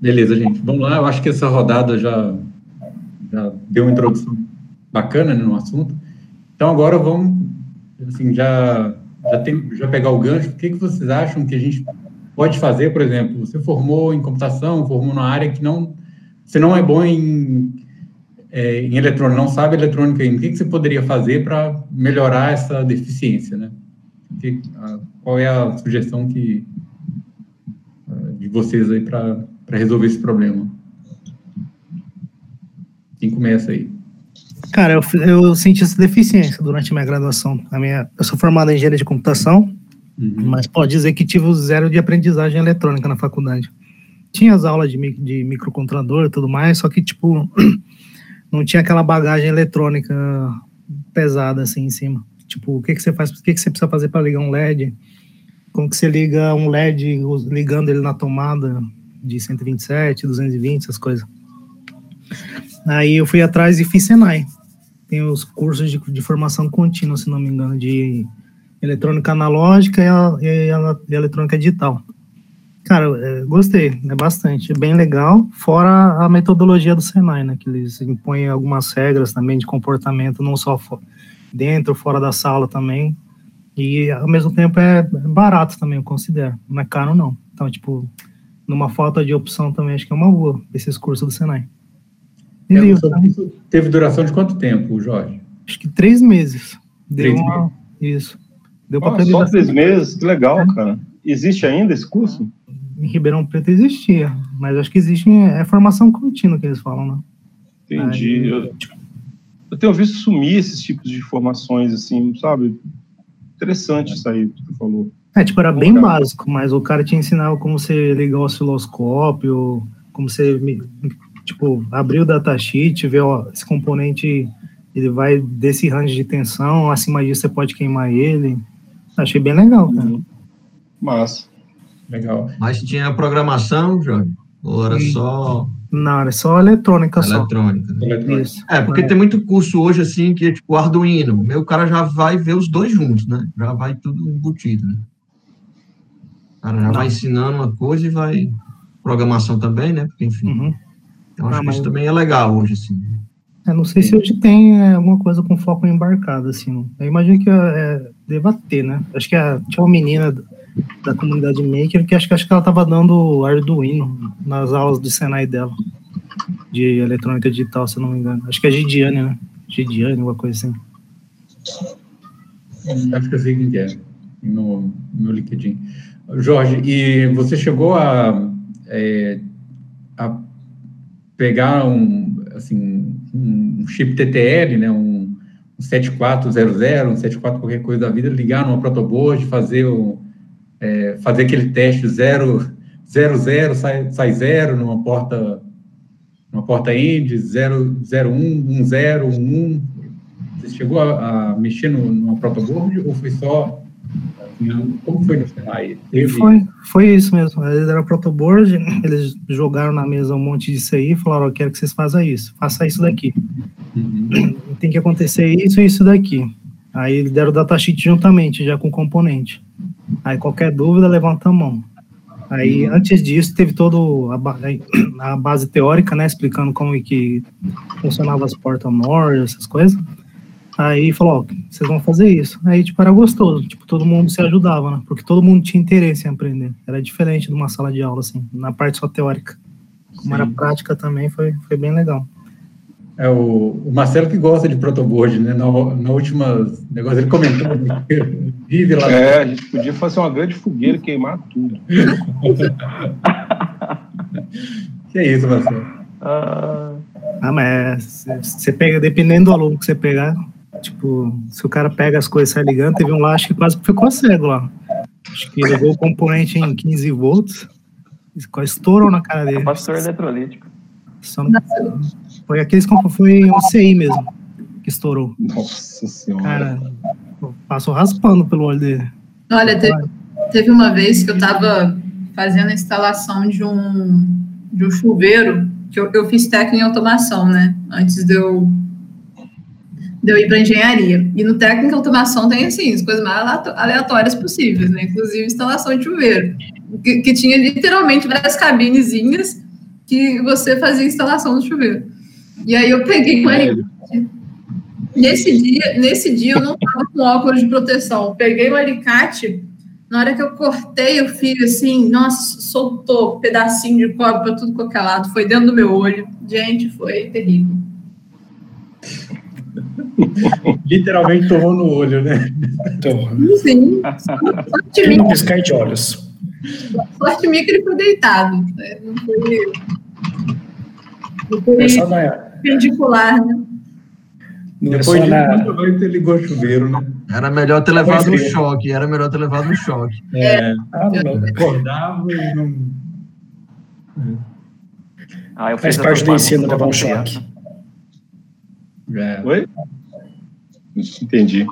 Beleza, gente. Vamos lá. Eu acho que essa rodada já, já deu uma introdução bacana né, no assunto. Então agora vamos, assim, já já tem, já pegar o gancho. O que, que vocês acham que a gente pode fazer, por exemplo? Você formou em computação, formou numa área que não você não é bom em é, em eletrônica, não sabe eletrônica ainda. O que, que você poderia fazer para melhorar essa deficiência, né? Que, a, qual é a sugestão que de vocês aí para resolver esse problema? Quem começa aí? Cara, eu, eu senti essa deficiência durante minha graduação. A minha, eu sou formado em engenharia de computação, uhum. mas pode dizer que tive o zero de aprendizagem eletrônica na faculdade. Tinha as aulas de, de microcontrolador e tudo mais, só que, tipo, não tinha aquela bagagem eletrônica pesada assim em cima. Tipo, o que, que você faz, o que, que você precisa fazer para ligar um LED? Como que você liga um LED ligando ele na tomada de 127, 220, essas coisas. Aí eu fui atrás e fiz Senai tem os cursos de, de, formação contínua, se não me engano, de eletrônica analógica e, e, e eletrônica digital. Cara, é, gostei, é bastante, é bem legal, fora a metodologia do Senai, né, que eles impõem algumas regras também de comportamento, não só dentro, fora da sala também, e ao mesmo tempo é barato também, eu considero, não é caro não, então, tipo, numa falta de opção também, acho que é uma boa, esses cursos do Senai. E livro? Teve duração de quanto tempo, Jorge? Acho que três meses. Deu três uma... meses? Isso. Deu oh, só três meses? Que legal, é. cara. Existe ainda esse curso? em Ribeirão Preto existia, mas acho que existe é formação contínua que eles falam, né? Entendi. Aí, eu, eu, tenho visto sumir esses tipos de formações, assim, sabe? Interessante isso aí que tu falou. É, tipo, era bem básico, mas o cara te ensinava como você ligar o osciloscópio, como você, tipo, abrir o datasheet, ver, ó, esse componente, ele vai desse range de tensão, acima disso você pode queimar ele. Achei bem legal, cara. Uhum. Massa. Legal. Mas tinha programação, Jorge? Ou era só. Não, era só eletrônica, eletrônica. só. Eletrônica. Isso. É, porque é. tem muito curso hoje, assim, que é tipo Arduino. O meu cara já vai ver os dois juntos, né? Já vai tudo embutido, né? O cara já Não. vai ensinando uma coisa e vai. Programação também, né? Porque, enfim. Uhum. Então, acho ah, que isso também é legal hoje, assim. Eu é, não sei se hoje tem é, alguma coisa com foco embarcado, assim. Eu imagino que é, deva ter, né? Acho que a, tinha uma menina da comunidade maker, que acho, acho que ela estava dando Arduino nas aulas do Senai dela, de eletrônica digital, se eu não me engano. Acho que é Gidiane, né? Gidiane, alguma coisa assim. Acho que eu sei quem é, no, no LinkedIn. Jorge, e você chegou a, é, a pegar um, assim, um chip TTL, né, um, um 7400, um 74 qualquer coisa da vida, ligar numa protoboard, fazer é, fazer aquele teste zero, zero, zero, sai, sai zero numa porta, numa porta end, zero, zero, um, um, zero, um, um. Você chegou a, a mexer no, numa protoboard ou foi só como foi no Senai? Foi, foi isso mesmo. Eles eram protoboard, eles jogaram na mesa um monte disso aí e falaram: Eu quero que vocês façam isso, faça isso daqui. Uhum. Tem que acontecer isso e isso daqui. Aí eles deram o datasheet juntamente, já com componente. Aí qualquer dúvida, levanta a mão. Aí, antes disso, teve todo a, base teórica, né, explicando como é que funcionava as portas Morse, essas coisas. Aí falou, ó, vocês vão fazer isso. Aí, tipo, era gostoso, tipo, todo mundo se ajudava, né, porque todo mundo tinha interesse em aprender. Era diferente de uma sala de aula, assim, na parte só teórica. Como Sim. era prática também, foi, foi bem legal. É o, o, Marcelo que gosta de protoboard, né? Na, na última negócio ele comentou vive lá. É, a gente podia fazer uma grande fogueira e queimar tudo. que é isso, Marcelo? Ah, mas você pega, dependendo do aluno que você pegar, tipo, se o cara pega as coisas e sai ligando, teve um lá, acho que quase ficou cego lá. Acho que levou o componente em 15 volts, estourou na cara dele. Pastor eletrolítico. Só não... Foi aqueles que foi um CI mesmo que estourou. Nossa senhora. Cara, passou raspando pelo olho dele. Olha, teve, teve uma vez que eu estava fazendo a instalação de um, de um chuveiro, que eu, eu fiz técnico em automação, né? Antes de eu, de eu ir para engenharia. E no técnico automação tem, assim, as coisas mais aleatórias possíveis, né? Inclusive instalação de chuveiro. Que, que tinha literalmente várias cabinezinhas que você fazia instalação do chuveiro. E aí eu peguei um alicate. Nesse dia, nesse dia eu não estava com óculos de proteção. Peguei o alicate, na hora que eu cortei o fio, assim, nossa, soltou um pedacinho de cobre para tudo qualquer lado. Foi dentro do meu olho. Gente, foi terrível. Literalmente tomou no olho, né? Sim. Sorte minha. piscar de olhos. Sorte minha que ele foi deitado. Né? Não foi foi na... perpendicular, né? Depois de na... muito ele ligou o chuveiro, né? Era melhor ter levado um choque, era melhor ter levado um choque. É, é. Ah, não. acordava e não... Ah, Faz parte do ensino levar um choque. É. Oi? Entendi.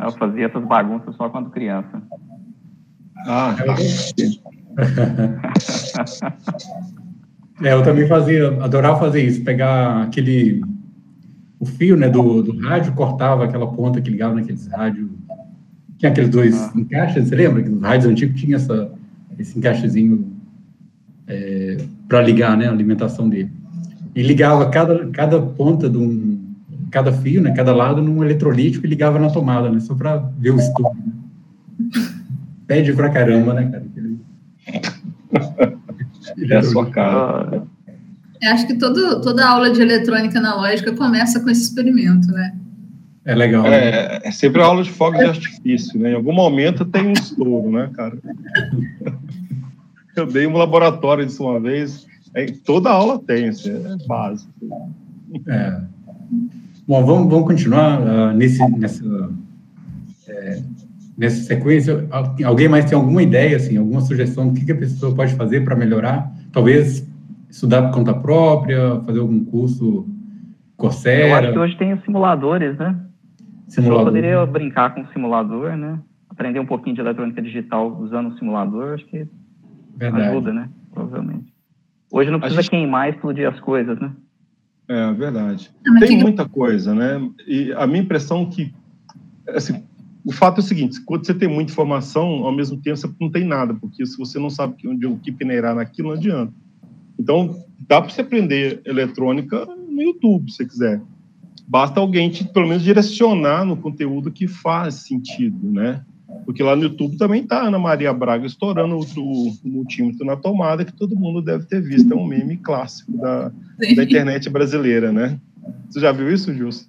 Eu fazia essas bagunças só quando criança. Ah, É, eu também fazia, adorava fazer isso, pegar aquele o fio, né, do, do rádio, cortava aquela ponta que ligava naqueles rádios tinha aqueles dois ah. encaixes, você lembra que nos rádios antigos tinha essa, esse encaixezinho é, para ligar, né, a alimentação dele. E ligava cada, cada ponta de um, cada fio, né, cada lado num eletrolítico e ligava na tomada, né, só para ver o estudo. Né? Pede pra caramba, né, cara? é a sua cara. Eu acho que todo, toda aula de eletrônica analógica começa com esse experimento, né? É legal. É, é sempre a aula de fogo de artifício, né? Em algum momento tem um estouro, né, cara? Eu dei um laboratório disso uma vez. É, toda aula tem, isso é básico. É. Bom, vamos, vamos continuar uh, nesse, nessa, é, nessa sequência. Alguém mais tem alguma ideia, assim, alguma sugestão do que, que a pessoa pode fazer para melhorar? Talvez estudar por conta própria, fazer algum curso Coursera? Eu acho que hoje tem os simuladores, né? Simulador. Eu poderia brincar com o simulador, né? Aprender um pouquinho de eletrônica digital usando o simulador, acho que Verdade. ajuda, né? Provavelmente. Hoje não precisa gente... queimar e explodir as coisas, né? É, verdade. Tem muita coisa, né? E a minha impressão é que, assim, o fato é o seguinte, quando você tem muita informação, ao mesmo tempo você não tem nada, porque se você não sabe onde o que peneirar naquilo, não adianta. Então, dá para você aprender eletrônica no YouTube, se você quiser. Basta alguém te, pelo menos, direcionar no conteúdo que faz sentido, né? Porque lá no YouTube também tá Ana Maria Braga estourando o, multímetro na tomada, que todo mundo deve ter visto. É um meme clássico da, da internet brasileira, né? Você já viu isso, Gilson?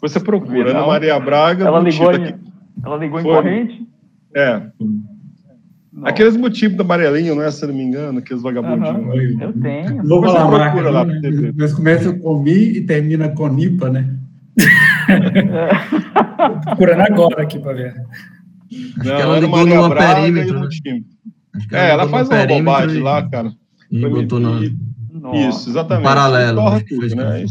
Você procura Ana Maria Braga. Ela ligou, em, ela ligou em corrente? É. Não. Aqueles motivos do amarelinho, não é? Se não me engano, aqueles vagabundinhos. Uhum, eu tenho. Vou falar marca, lá né? Mas começa com Mi e termina com Nipa, né? procurando agora aqui para ver. Não, que ela ligou no perímetro. Né? É, ela faz uma bobagem e... lá, cara. E botou no... Isso, exatamente. Paralelo. Tudo, né?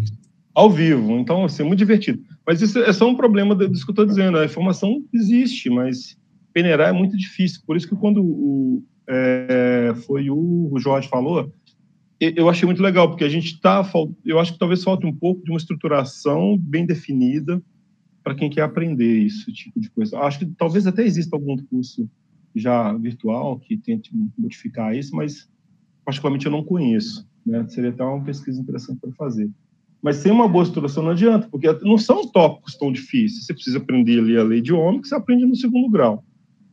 Ao vivo. Então, assim, é muito divertido. Mas isso é só um problema disso que eu estou dizendo. A informação existe, mas peneirar é muito difícil. Por isso que quando o, é, foi o, o Jorge falou, eu achei muito legal, porque a gente está. Eu acho que talvez falte um pouco de uma estruturação bem definida para quem quer aprender esse tipo de coisa. Acho que talvez até exista algum curso já virtual que tente modificar isso, mas particularmente eu não conheço. Né? Seria até uma pesquisa interessante para fazer. Mas sem uma boa estruturação não adianta, porque não são tópicos tão difíceis. Você precisa aprender ali a lei de Ohm, que você aprende no segundo grau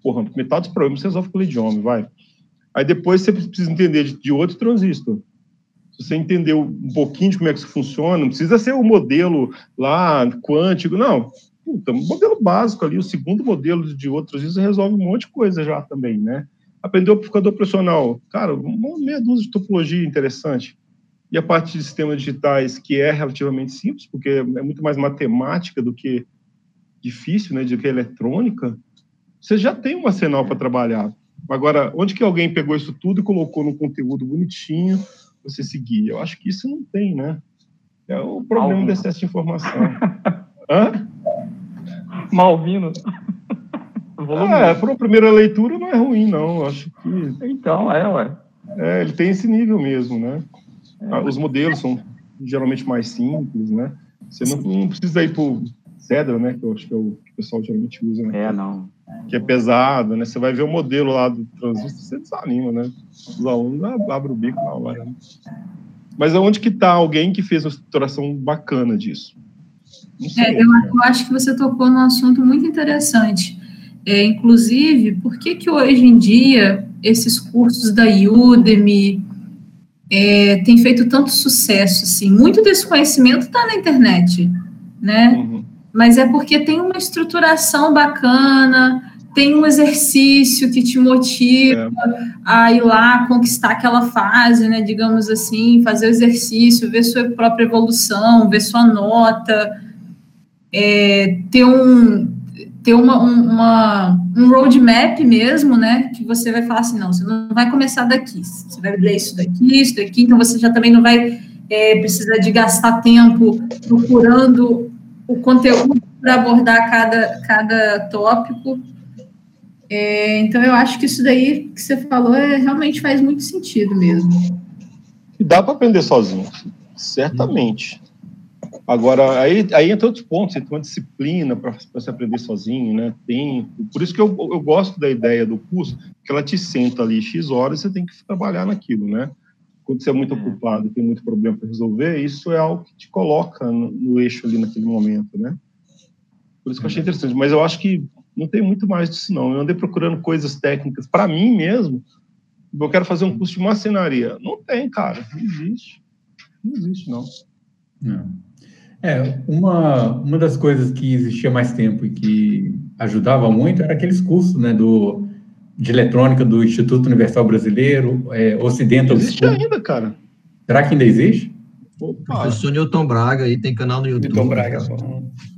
porra, metade dos problemas você resolve com lei de Ohm, vai. Aí depois você precisa entender de, de outro transistor. Você entendeu um pouquinho de como é que isso funciona, não precisa ser o modelo lá quântico, não. Puta, um modelo básico ali, o segundo modelo de outro transistor resolve um monte de coisa já também, né? Aprendeu o amplificador pressional. Cara, uma meia dúzia de topologia interessante. E a parte de sistemas digitais, que é relativamente simples, porque é muito mais matemática do que difícil, né, do que eletrônica, você já tem um arsenal para trabalhar. Agora, onde que alguém pegou isso tudo e colocou num conteúdo bonitinho você seguir? Eu acho que isso não tem, né? É o problema do excesso de informação. Hã? Malvino. É, para a primeira leitura não é ruim, não. Eu acho que. Então, é, ué. É, ele tem esse nível mesmo, né? É. Os modelos são geralmente mais simples, né? Você não, não precisa ir para Cedra, né? Que eu acho que é o que o pessoal geralmente usa. Né? É, não. Que é pesado, né? Você vai ver o modelo lá do transistor, você desanima, né? Os alunos abrem o bico na hora. Né? Mas aonde que está alguém que fez uma estruturação bacana disso? Sei, é, eu, eu, acho que você tocou num assunto muito interessante. É, inclusive, por que que hoje em dia esses cursos da Udemy é, têm feito tanto sucesso? Assim? Muito desse conhecimento está na internet, né? Uhum mas é porque tem uma estruturação bacana, tem um exercício que te motiva é. a ir lá conquistar aquela fase, né? Digamos assim, fazer o exercício, ver sua própria evolução, ver sua nota, é, ter um ter uma, um, uma, um roadmap mesmo, né? Que você vai falar assim, não, você não vai começar daqui, você vai ler isso daqui, isso daqui, então você já também não vai é, precisar de gastar tempo procurando o conteúdo para abordar cada, cada tópico. É, então, eu acho que isso daí que você falou é, realmente faz muito sentido mesmo. E dá para aprender sozinho, certamente. Agora, aí, aí entra outros pontos, você tem uma disciplina para você aprender sozinho, né? Tempo. Por isso que eu, eu gosto da ideia do curso, que ela te senta ali X horas e você tem que trabalhar naquilo, né? Quando você é muito é. ocupado, tem muito problema para resolver, isso é algo que te coloca no, no, eixo ali naquele momento, né? Por isso que eu achei interessante. Mas eu acho que não tem muito mais disso, não. Eu andei procurando coisas técnicas para mim mesmo. Eu quero fazer um curso de marcenaria. Não tem, cara. Não existe. Não existe, não. Não. É, uma, uma das coisas que existia mais tempo e que ajudava muito era aqueles cursos, né, do, de eletrônica do Instituto Universal Brasileiro, é, Ocidental Existe ainda, cara. Será que ainda existe? Opa. Professor Newton Braga aí, tem canal no YouTube. Newton Braga.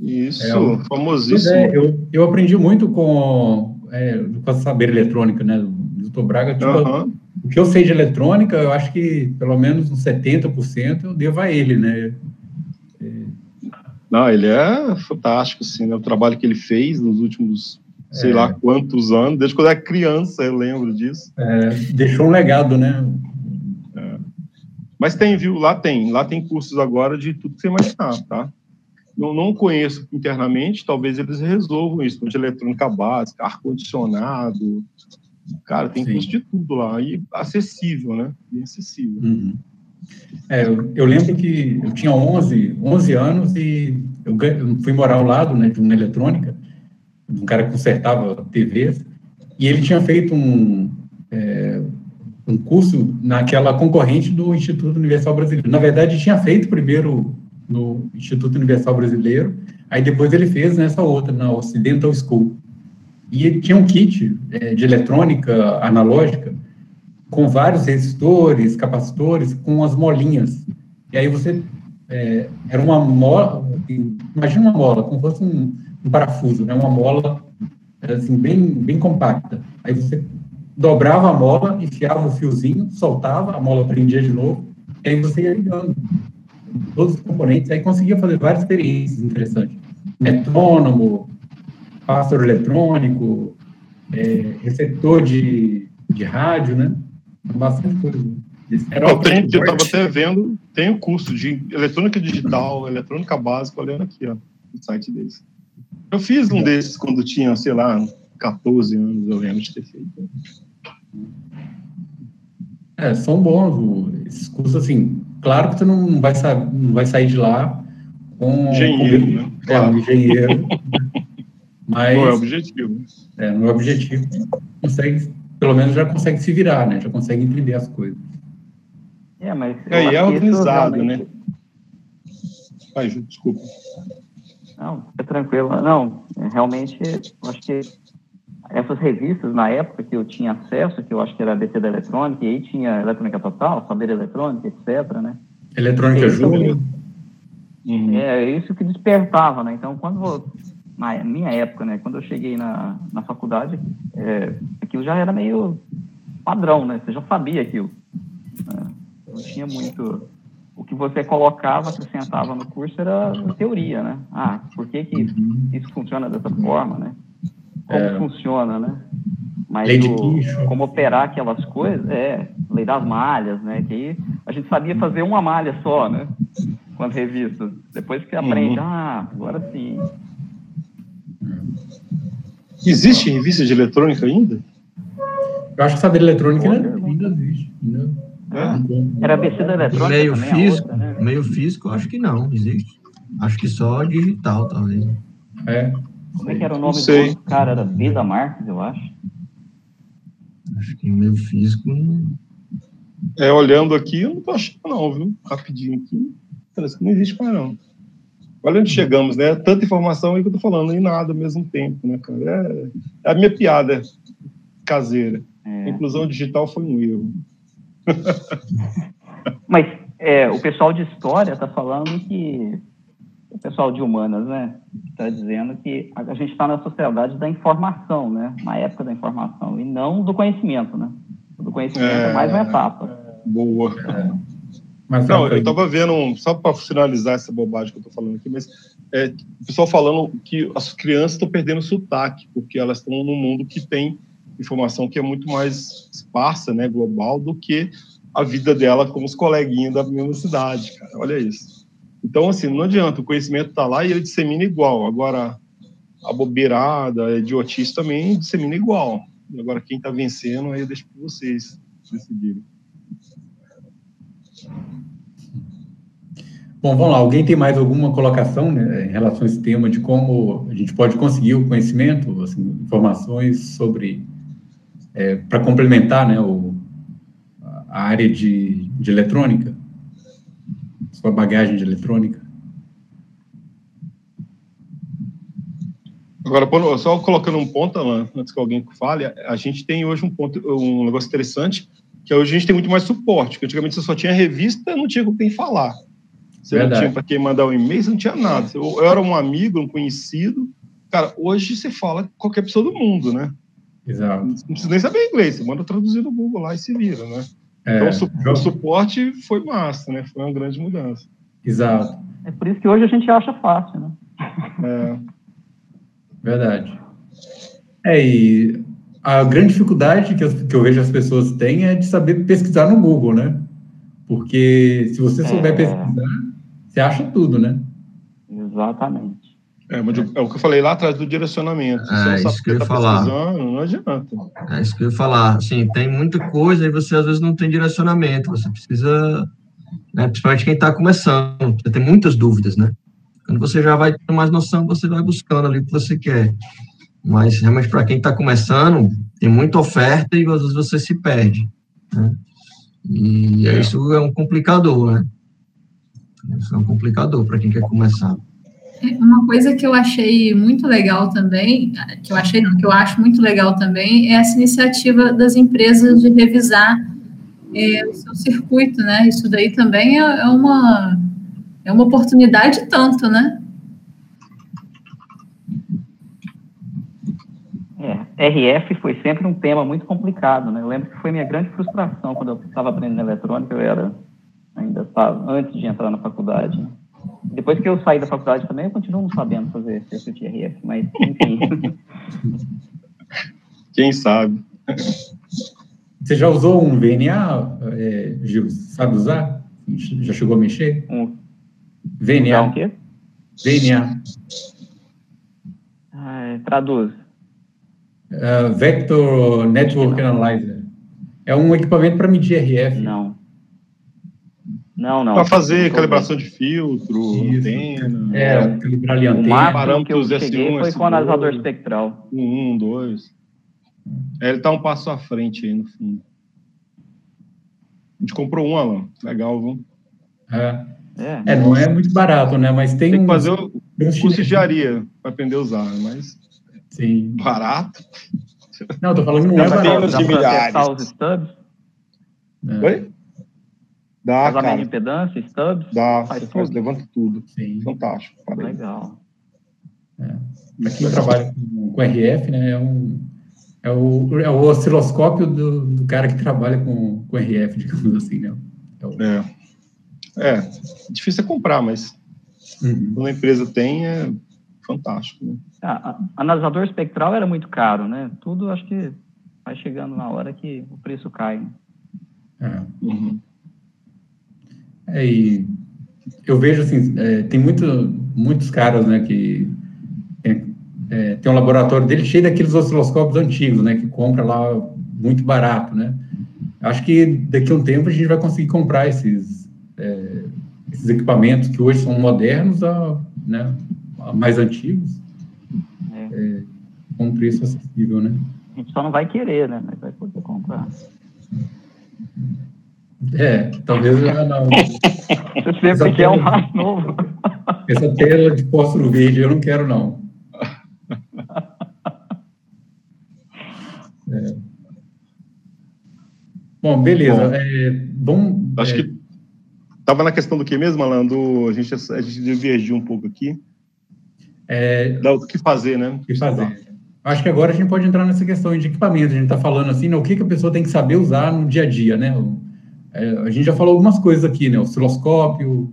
Isso, é, famosíssimo. É, eu, eu aprendi muito com, é, com a saber eletrônica, né, Newton Braga. Tipo, uhum. O que eu sei de eletrônica, eu acho que pelo menos uns 70% eu devo a ele, né? Não, ele é fantástico, assim, né? O trabalho que ele fez nos últimos, sei é. lá quantos anos, desde quando era criança, eu lembro disso. É, deixou um legado, né? Mas tem, viu? Lá tem. Lá tem cursos agora de tudo que você imaginar, tá? Não, não conheço internamente, talvez eles resolvam isso, de eletrônica básica, ar-condicionado. Cara, tem Sim. curso de tudo lá. E acessível, né? Bem acessível. Uhum. É, eu, eu, lembro que eu tinha 11, 11 anos e eu, eu fui morar ao lado né, de uma eletrônica, um cara que consertava TVs, e ele tinha feito um, é, um curso naquela concorrente do Instituto Universal Brasileiro. Na verdade, tinha feito primeiro no Instituto Universal Brasileiro, aí depois ele fez nessa outra, na Occidental School. E ele tinha um kit é, de eletrônica analógica com vários resistores, capacitores, com as molinhas. E aí você é, era uma mola, imagina uma mola, como se fosse um, um parafuso, né? Uma mola assim bem bem compacta. Aí você dobrava a mola, enfiava o fiozinho, soltava, a mola prendia de novo, e aí você ia ligando todos os componentes, aí conseguia fazer várias experiências interessantes. Metrônomo, pássaro eletrônico, é, receptor de, de rádio, né? Bastante coisa. Eu, tenho, eu estava até vendo, tem o curso de eletrônica digital, eletrônica básica, olhando aqui, ó, no site deles. Eu fiz um desses quando tinha, sei lá, 14 anos, eu lembro de ter feito. É, são bons esses cursos, assim, claro que você não vai, não vai sair de lá com... Engenheiro, com, né? É, um engenheiro. mas... Não é objetivo. É, não é objetivo. Consegue pelo menos já consegue se virar, né? Já consegue entender as coisas. É, mas. É, e é organizado, realmente... né? Ai, desculpa. Não, é tranquilo. Não, realmente, acho que essas revistas, na época que eu tinha acesso, que eu acho que era a BC da Eletrônica, e aí tinha Eletrônica Total, Saber Eletrônica, etc., né? Eletrônica Júnior. Uhum. É, isso que despertava, né? Então, quando na minha época, né, quando eu cheguei na, na faculdade, é, aquilo já era meio padrão, né? Você já sabia aquilo. Né? Não tinha muito. O que você colocava, acrescentava no curso era teoria, né? Ah, por que, que isso funciona dessa forma, né? Como é. funciona, né? Mas o, como operar aquelas coisas, é, lei das malhas, né? Que aí a gente sabia fazer uma malha só, né? Com as revistas. Depois que aprende, uhum. ah, agora sim, Existe revista de eletrônica ainda? Eu acho que saber eletrônica ainda, ainda existe. Ainda. É? Era BC da eletrônica. Meio físico, outra, né? meio físico, acho que não, existe. Acho que só digital, talvez. É. Como é que era o nome do cara? Era Vida Marques, eu acho. Acho que meio físico. É, olhando aqui, eu não tô achando, não, viu? Rapidinho aqui. Parece que não existe mais, não. Olha onde chegamos, né? Tanta informação aí que eu tô falando, e nada ao mesmo tempo, né, cara? É, é a minha piada caseira. É. A inclusão digital foi um erro. Mas é, o pessoal de história está falando que o pessoal de humanas, né, está dizendo que a gente está na sociedade da informação, né, na época da informação e não do conhecimento, né. O do conhecimento é, é mais uma etapa. Boa. É. Mas não, eu estava vendo, só para finalizar essa bobagem que eu estou falando aqui, mas é, o pessoal falando que as crianças estão perdendo sotaque, porque elas estão num mundo que tem informação que é muito mais esparsa, né, global, do que a vida dela com os coleguinhas da mesma cidade, cara. Olha isso. Então, assim, não adianta, o conhecimento está lá e ele dissemina igual. Agora, a bobeirada, a idiotice também dissemina igual. Agora, quem está vencendo, aí eu deixo para vocês decidirem. Bom, vamos lá. Alguém tem mais alguma colocação né, em relação a esse tema de como a gente pode conseguir o conhecimento, assim, informações sobre, é, para complementar né, o, a área de, de eletrônica, sua bagagem de eletrônica? Agora, só colocando um ponto, Alan, antes que alguém fale, a gente tem hoje um ponto, um negócio interessante, que hoje a gente tem muito mais suporte, porque antigamente você só tinha revista, não tinha com quem falar. Você Verdade. não tinha para quem mandar um e-mail, você não tinha nada. Eu era um amigo, um conhecido. Cara, hoje você fala com qualquer pessoa do mundo, né? Exato. Não precisa nem saber inglês, você manda traduzir no Google lá e se vira, né? É, então, o, suporte foi massa, né? Foi uma grande mudança. Exato. É por isso que hoje a gente acha fácil, né? É. Verdade. É, e a grande dificuldade que eu, que eu vejo as pessoas têm é de saber pesquisar no Google, né? Porque se você souber é... pesquisar, você acha tudo, né? Exatamente. É, mas é o que eu falei lá atrás do direcionamento. Se é, isso que eu ia tá falar. não adianta. É isso que eu ia falar. Assim, tem muita coisa e você às vezes não tem direcionamento. Você precisa, né, principalmente quem está começando, você tem muitas dúvidas, né? Quando você já vai ter mais noção, você vai buscando ali o que você quer. Mas realmente para quem está começando, tem muita oferta e às vezes você se perde. Né? E é. isso é um complicador, né? Isso é um complicador para quem quer começar. Uma coisa que eu achei muito legal também, que eu achei não, que eu acho muito legal também, é essa iniciativa das empresas de revisar é, o seu circuito, né? Isso daí também é, é uma, é uma oportunidade tanto, né? É, RF foi sempre um tema muito complicado, né? Eu lembro que foi minha grande frustração quando eu estava aprendendo eletrônica, eu era ainda estava antes de entrar na faculdade. Depois que eu saí da faculdade também, eu continuo não sabendo fazer circuito de RF, mas enfim. Quem sabe? Você já usou um VNA, é, Gil? Sabe usar? Já chegou a mexer? Um VNA. o quê? VNA. Ah, traduz. Uh, Vector Network Analyzer. É um equipamento para medir RF. Não. Não, não. Para fazer calibração de filtro, Isso. antena. É, calibrar ali antena. O máximo que eu cheguei S1, foi com analisador espectral. Um, dois. É, ele está um passo à frente aí no fundo. A gente comprou um, Alan. Legal, viu? É. É, é não é muito barato, né? Mas tem, tem que fazer o curso de engenharia para aprender a usar, mas Sim. barato. Não, tô falando que não é barato. Dá para testar os stubs? É. Oi? Dá, Casamento cara. de impedância, stubs? Dá, faz você faz, levanta tudo. Sim. Fantástico. Parei. Legal. É. Aqui eu trabalho com, com RF, né? É, um, é, o, é o osciloscópio do, do cara que trabalha com, com RF, digamos assim, né? É, o... é. é. difícil é comprar, mas uhum. quando a empresa tem, é fantástico. Né? Ah, analisador espectral era muito caro, né? Tudo acho que vai chegando na hora que o preço cai. É. Uhum. É, e eu vejo assim, é, tem muito, muitos caras, né, que é, tem um laboratório dele cheio daqueles osciloscópios antigos, né, que compra lá muito barato, né. Acho que daqui a um tempo a gente vai conseguir comprar esses, é, esses equipamentos que hoje são modernos, a, né, a mais antigos, é. é com preço acessível, né. A gente só não vai querer, né, mas vai poder comprar. É, talvez já não. Você sempre quer um mais novo. Essa tela de no vídeo eu não quero, não. É. Bom, beleza. Bom, é, bom, acho é... que estava na questão do que mesmo, Alan? Do, a, gente, a gente divergiu um pouco aqui. É, do que fazer, né? O que fazer. Acho que agora a gente pode entrar nessa questão de equipamento. A gente está falando assim, né, o que, que a pessoa tem que saber usar no dia a dia, né? É, a gente já falou algumas coisas aqui, né? Osciloscópio,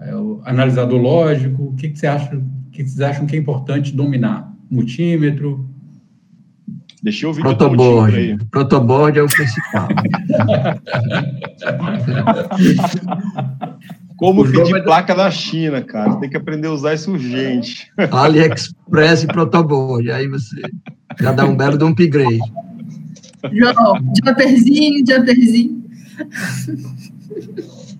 é, o analisador lógico. O que, que você acha? O que vocês acham que é importante dominar? Multímetro. Deixa eu ouvir Protoboard. Protoboard é o principal. Como pedir placa da China, cara. Tem que aprender a usar isso urgente. AliExpress e protoboard. Aí você já dá um belo de um upgrade. João, jumperzinho, jumperzinho.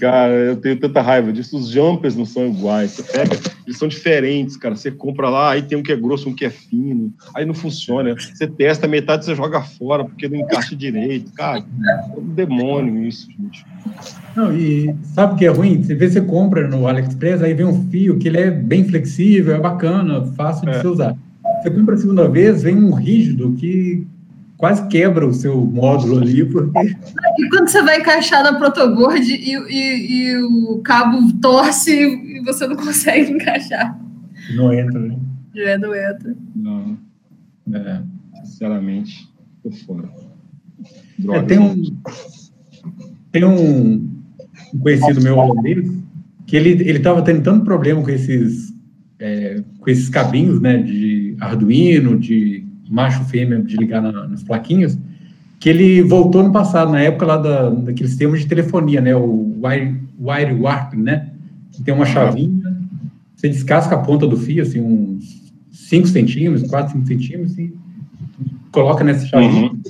Cara, eu tenho tanta raiva disso. Os jumpers não são iguais. Você pega, eles são diferentes, cara. Você compra lá, aí tem um que é grosso, um que é fino. Aí não funciona. Você testa, metade você joga fora porque não encaixa direito. Cara, é um demônio isso, gente. Não, e sabe o que é ruim? Você vê, você compra no AliExpress, aí vem um fio que ele é bem flexível, é bacana, fácil de é. você usar. Você compra a segunda vez, vem um rígido que quase quebra o seu módulo ali, porque... E quando você vai encaixar na protoboard e, e, e o cabo torce e você não consegue encaixar. Não entra, né? É, não entra. Não. É, sinceramente, tô fora. É, tem um, tem um conhecido meu holandês que ele ele estava tendo tanto problema com esses é, com esses cabinhos, né, de Arduino, de macho fêmea de ligar na, nas plaquinhas, que ele voltou no passado, na época lá da, daqueles termos de telefonia, né? O wire, wire warping, né? Que tem uma chavinha, você descasca a ponta do fio, assim, uns 5 centímetros, 4, 5 centímetros, e coloca nessa chavinha. Uhum.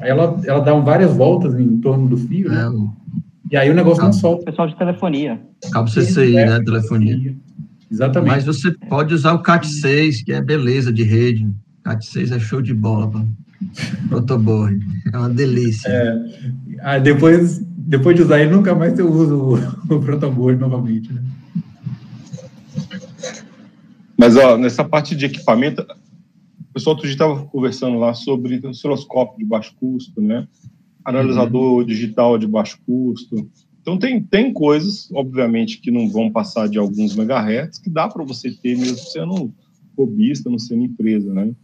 Aí ela, ela dá várias voltas em torno do fio, né? E aí o negócio Cabo. não solta. Pessoal de telefonia. Cabo CCI, é, né? Telefonia. Exatamente. Mas você pode usar o CAT6, que é beleza de rede. CAT6 é show de bola, mano. Protoboard. É uma delícia. É, ah, depois, depois de usar ele, nunca mais eu uso o, o protoboard novamente. Né? Mas, ó, nessa parte de equipamento, o pessoal outro dia estava conversando lá sobre osciloscópio de baixo custo, né? Analisador uhum. digital de baixo custo. Então, tem, tem coisas, obviamente, que não vão passar de alguns megahertz, que dá para você ter mesmo sendo robista, não sendo empresa, né?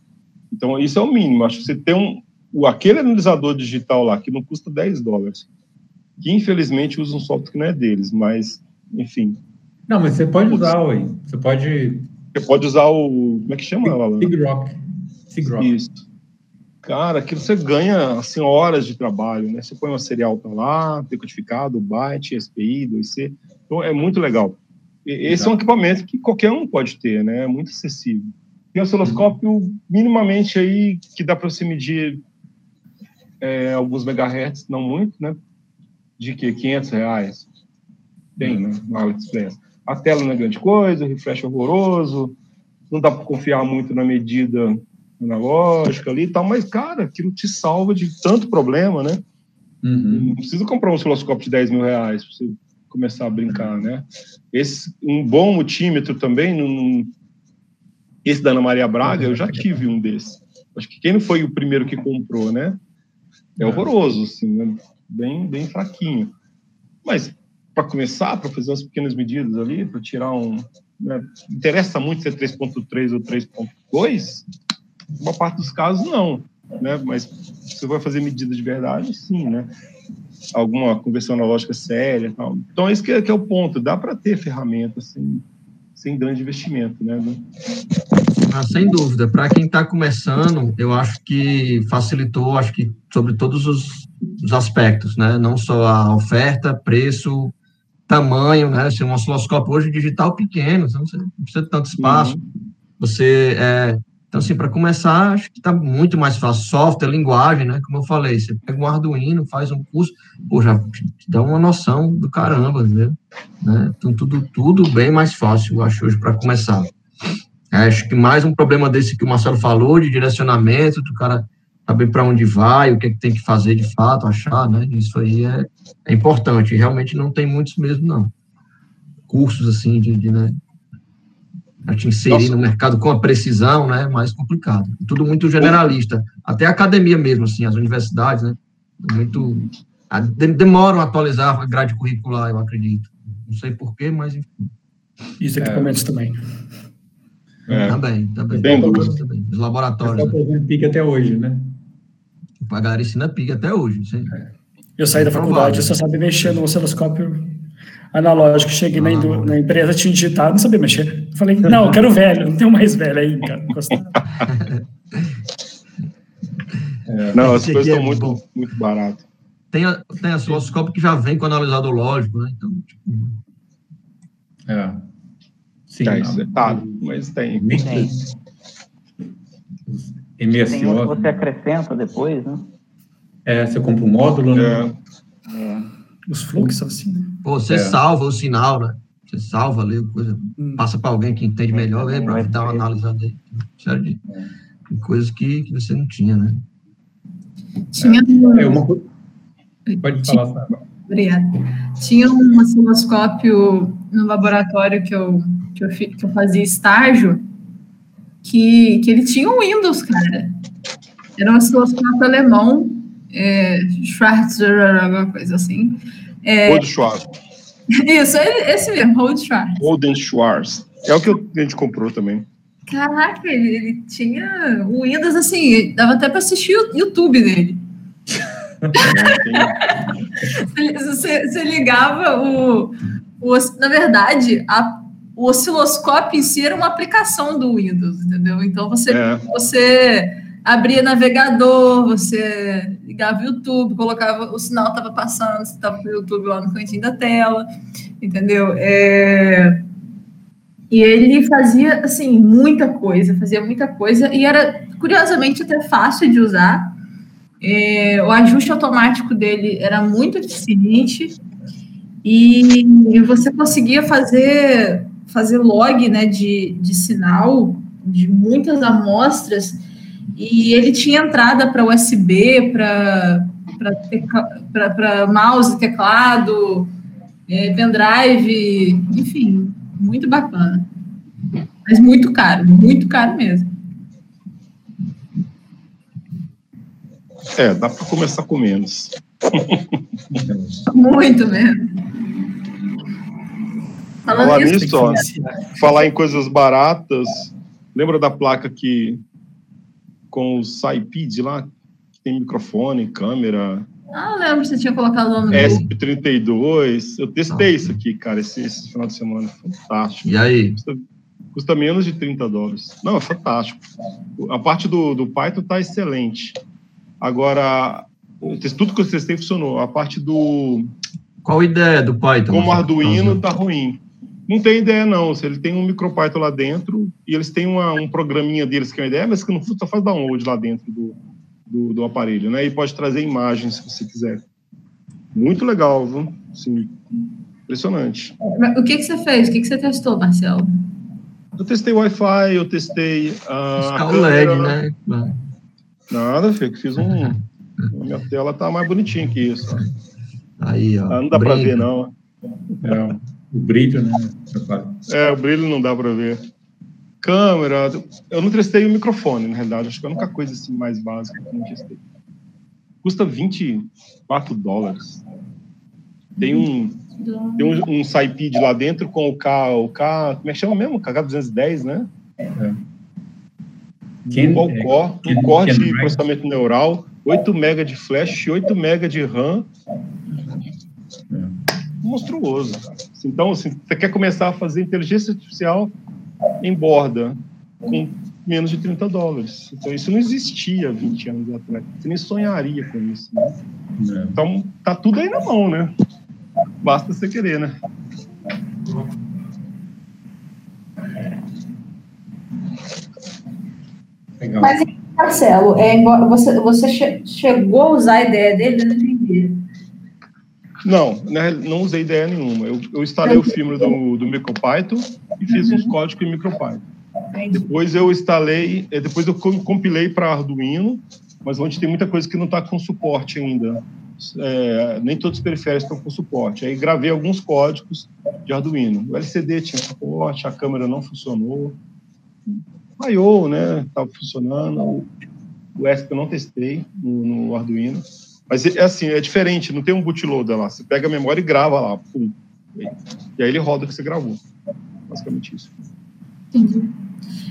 Então, isso é o mínimo. Acho que você tem um, aquele analisador digital lá, que não custa 10 dólares, que infelizmente usa um software que não é deles, mas, enfim. Não, mas você pode usar, ué. Você pode. Você pode usar o. Como é que chama ela? Sigrock. Sigrock. Isso. Cara, aquilo você ganha assim, horas de trabalho, né? Você põe uma serial tá lá, decodificado, byte, SPI, 2C. Então é muito legal. Esse Exato. é um equipamento que qualquer um pode ter, né? É muito acessível. Tem osciloscópio minimamente aí que dá para você medir é, alguns megahertz, não muito, né? De que 500 reais tem, né? No AliExpress. A tela não é grande coisa, o refresh é horroroso, não dá para confiar muito na medida analógica ali e tal, mas, cara, aquilo te salva de tanto problema, né? Uhum. Não precisa comprar um osciloscópio de 10 mil reais para você começar a brincar, né? Esse, um bom multímetro também não, esse da Ana Maria Braga, eu já tive um desses. Acho que quem não foi o primeiro que comprou, né? É horroroso, assim, né? bem, bem fraquinho. Mas para começar, para fazer umas pequenas medidas ali, para tirar um. Né? Interessa muito ser 3.3 ou 3.2? Uma parte dos casos, não. Né? Mas você vai fazer medida de verdade, sim, né? Alguma conversão analógica séria tal. Então, esse que é, que é o ponto. Dá para ter ferramenta, assim, sem grande investimento, né? Ah, sem dúvida. Para quem está começando, eu acho que facilitou, acho que sobre todos os, os, aspectos, né? Não só a oferta, preço, tamanho, né? Se um osciloscópio hoje digital pequeno, você não precisa de tanto espaço. Uhum. Você é, então, assim, para começar, acho que está muito mais fácil. Software, linguagem, né? Como eu falei, você pega um Arduino, faz um curso, pô, já te dá uma noção do caramba? Né? Então, tudo, tudo bem mais fácil, eu acho, hoje, para começar. Acho que mais um problema desse que o Marcelo falou, de direcionamento, do cara saber para onde vai, o que, é que tem que fazer de fato, achar, né? Isso aí é, é importante. Realmente não tem muitos mesmo, não. Cursos, assim, de, de né? Para te inserir Nossa. no mercado com a precisão, né, mais complicado. Tudo muito generalista. Até a academia mesmo, assim, as universidades, né, muito... Demoram a atualizar a grade curricular, eu acredito. Não sei porquê, mas enfim. Isso, equipamentos é. também. É. Também, também. Bem também. Os laboratórios. Está né? PIC até hoje, né? A galera ensina PIC até hoje. Sim. É. Eu saí da faculdade, eu só sabia mexer no osciloscópio analógico. Cheguei ah, na, na, empresa, tinha digitado, não sabia mexer. Falei, não, eu quero velho, não tenho mais velho aí, cara. É, não, as coisas estão muito, muito baratas. tem, a, tem osciloscópio que já vem com analisador lógico, né? Então, tipo... É. Sim. É, isso é mas tem. tem. MSO. Tem um que você acrescenta depois, né? É, você compra um módulo, né? É. é. Os fluxos, assim, né? Pô, você é. salva o sinal, né? Você salva ali, coisa, hum. passa para alguém que entende melhor, é, para dar uma analisada aí. Sério, de, de coisas que, que você não tinha, né? Tinha. É, uma... Pode falar, Sara. Obrigada. Tinha um osciloscópio no laboratório que eu, que eu, que eu fazia estágio, que, que ele tinha um Windows, cara. Era um osciloscópio alemão, é, Schwarzer, alguma coisa assim. É, Schwarz. Isso, esse mesmo, Hold Schwarz. Holden Schwarz. É o que a gente comprou também. Caraca, ele, ele tinha o Windows assim, dava até para assistir o YouTube dele. você, você, ligava o, o, Na verdade, a, o osciloscópio em si era uma aplicação do Windows, entendeu? Então você, é. você abria navegador, você ligava o YouTube, colocava o sinal estava passando, você estava com o YouTube lá no cantinho da tela, entendeu? É... E ele fazia assim muita coisa, fazia muita coisa e era curiosamente até fácil de usar. É... o ajuste automático dele era muito eficiente e você conseguia fazer fazer log né, de, de sinal de muitas amostras e ele tinha entrada para USB, para mouse, teclado, é, pendrive, enfim, muito bacana. Mas muito caro, muito caro mesmo. É, dá para começar com menos. muito mesmo. Falando falar nisso, ó, falar em coisas baratas, lembra da placa que com o SciPid lá, que tem microfone, câmera. Ah, lembro que você tinha colocado lá no ESP32. Eu testei isso aqui, cara, esse, esse, final de semana. Fantástico. E aí? Custa, custa, menos de 30 dólares. Não, é fantástico. A parte do, do Python tá excelente. Agora, tudo que eu testei funcionou. A parte do. Qual a ideia do Python? Como Arduino tá ruim. Não tem ideia, não. Ele tem um MicroPython lá dentro e eles têm uma, um programinha deles que é uma ideia, mas que não só faz download lá dentro do, do, do, aparelho, né? E pode trazer imagens se você quiser. Muito legal, viu? Sim, impressionante. O que, que você fez? O que, que você testou, Marcelo? Eu testei Wi-Fi, eu testei a. Uh, LED, né? Nada, filho, fiz um. a minha tela tá mais bonitinha que isso. Aí, ó. Ah, não dá para ver, não. É. O brilho, né? É, o brilho não dá para ver. Câmera, eu não testei o microfone, na realidade, acho que é a única coisa assim mais básica que eu não testei. Custa 24 dólares. Tem um, tem um, um SciPid lá dentro com o K, o K, como é que chama mesmo? KH210, né? É. Quem, um core, é, um core de processamento neural, 8 MB de flash, 8 MB de RAM. Monstruoso. Então, assim, você quer começar a fazer inteligência artificial em borda com menos de 30 dólares. Então, isso não existia 20 anos atrás. Você nem sonharia com isso. Né? É. Então, tá tudo aí na mão, né? Basta você querer, né? Legal. Mas, Marcelo, é, você, você che chegou a usar a ideia dele? Eu não entendi. Não, né, não usei ideia nenhuma. Eu, eu instalei o firmware do, do MicroPython e fiz uhum. uns códigos em MicroPython. Depois eu instalei, eh, depois eu compilei para Arduino, mas onde tem muita coisa que não está com suporte ainda. É, nem todos os periféricos estão com suporte. Aí gravei alguns códigos de Arduino. O LCD tinha suporte, a câmera não funcionou. I.O., né, estava funcionando. O ESP eu não testei no, no Arduino. Mas é assim, é diferente, não tem um bootloader lá. Você pega a memória e grava lá. Pum, e aí ele roda o que você gravou. Basicamente isso. Entendi.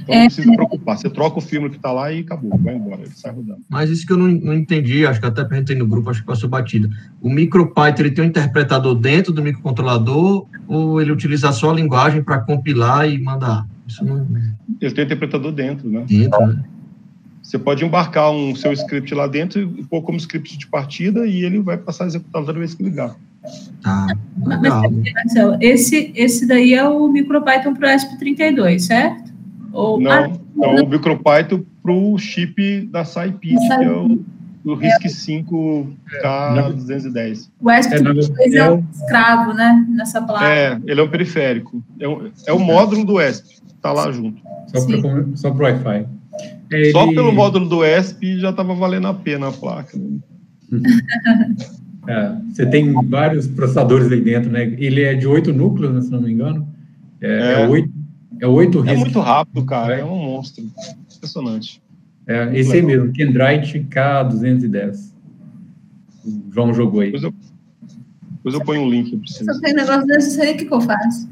Então não precisa se preocupar. Você troca o filme que está lá e acabou, vai embora, ele sai rodando. Mas isso que eu não, não entendi, acho que até perguntei no grupo, acho que passou batida. O MicroPython ele tem um interpretador dentro do microcontrolador ou ele utiliza só a linguagem para compilar e mandar? Isso não... Ele tem um interpretador dentro, né? Dentro, né? Você pode embarcar um seu script lá dentro e pôr como script de partida e ele vai passar a executar toda vez que ligar. Ah, legal. Marcelo, esse, esse daí é o MicroPython para o ESP32, certo? Ou, não, ah, não, o MicroPython para o chip da SciPit, que é o, o RISC-5 K210. O ESP32 é, é um escravo, né, nessa placa. É, ele é um periférico. É, um, é o módulo do ESP, está lá junto. Só para o Wi-Fi. Ele... Só pelo módulo do ESP já estava valendo a pena a placa. Né? é, você tem vários processadores aí dentro, né? Ele é de oito núcleos, né, se não me engano. É, é. oito. É, oito é muito rápido, cara. É um monstro. Impressionante. É, esse aí mesmo, Kendrite K210. O João jogou aí. Depois eu, depois eu ponho um link. Se eu tenho negócio desse aí, o que, que eu faço?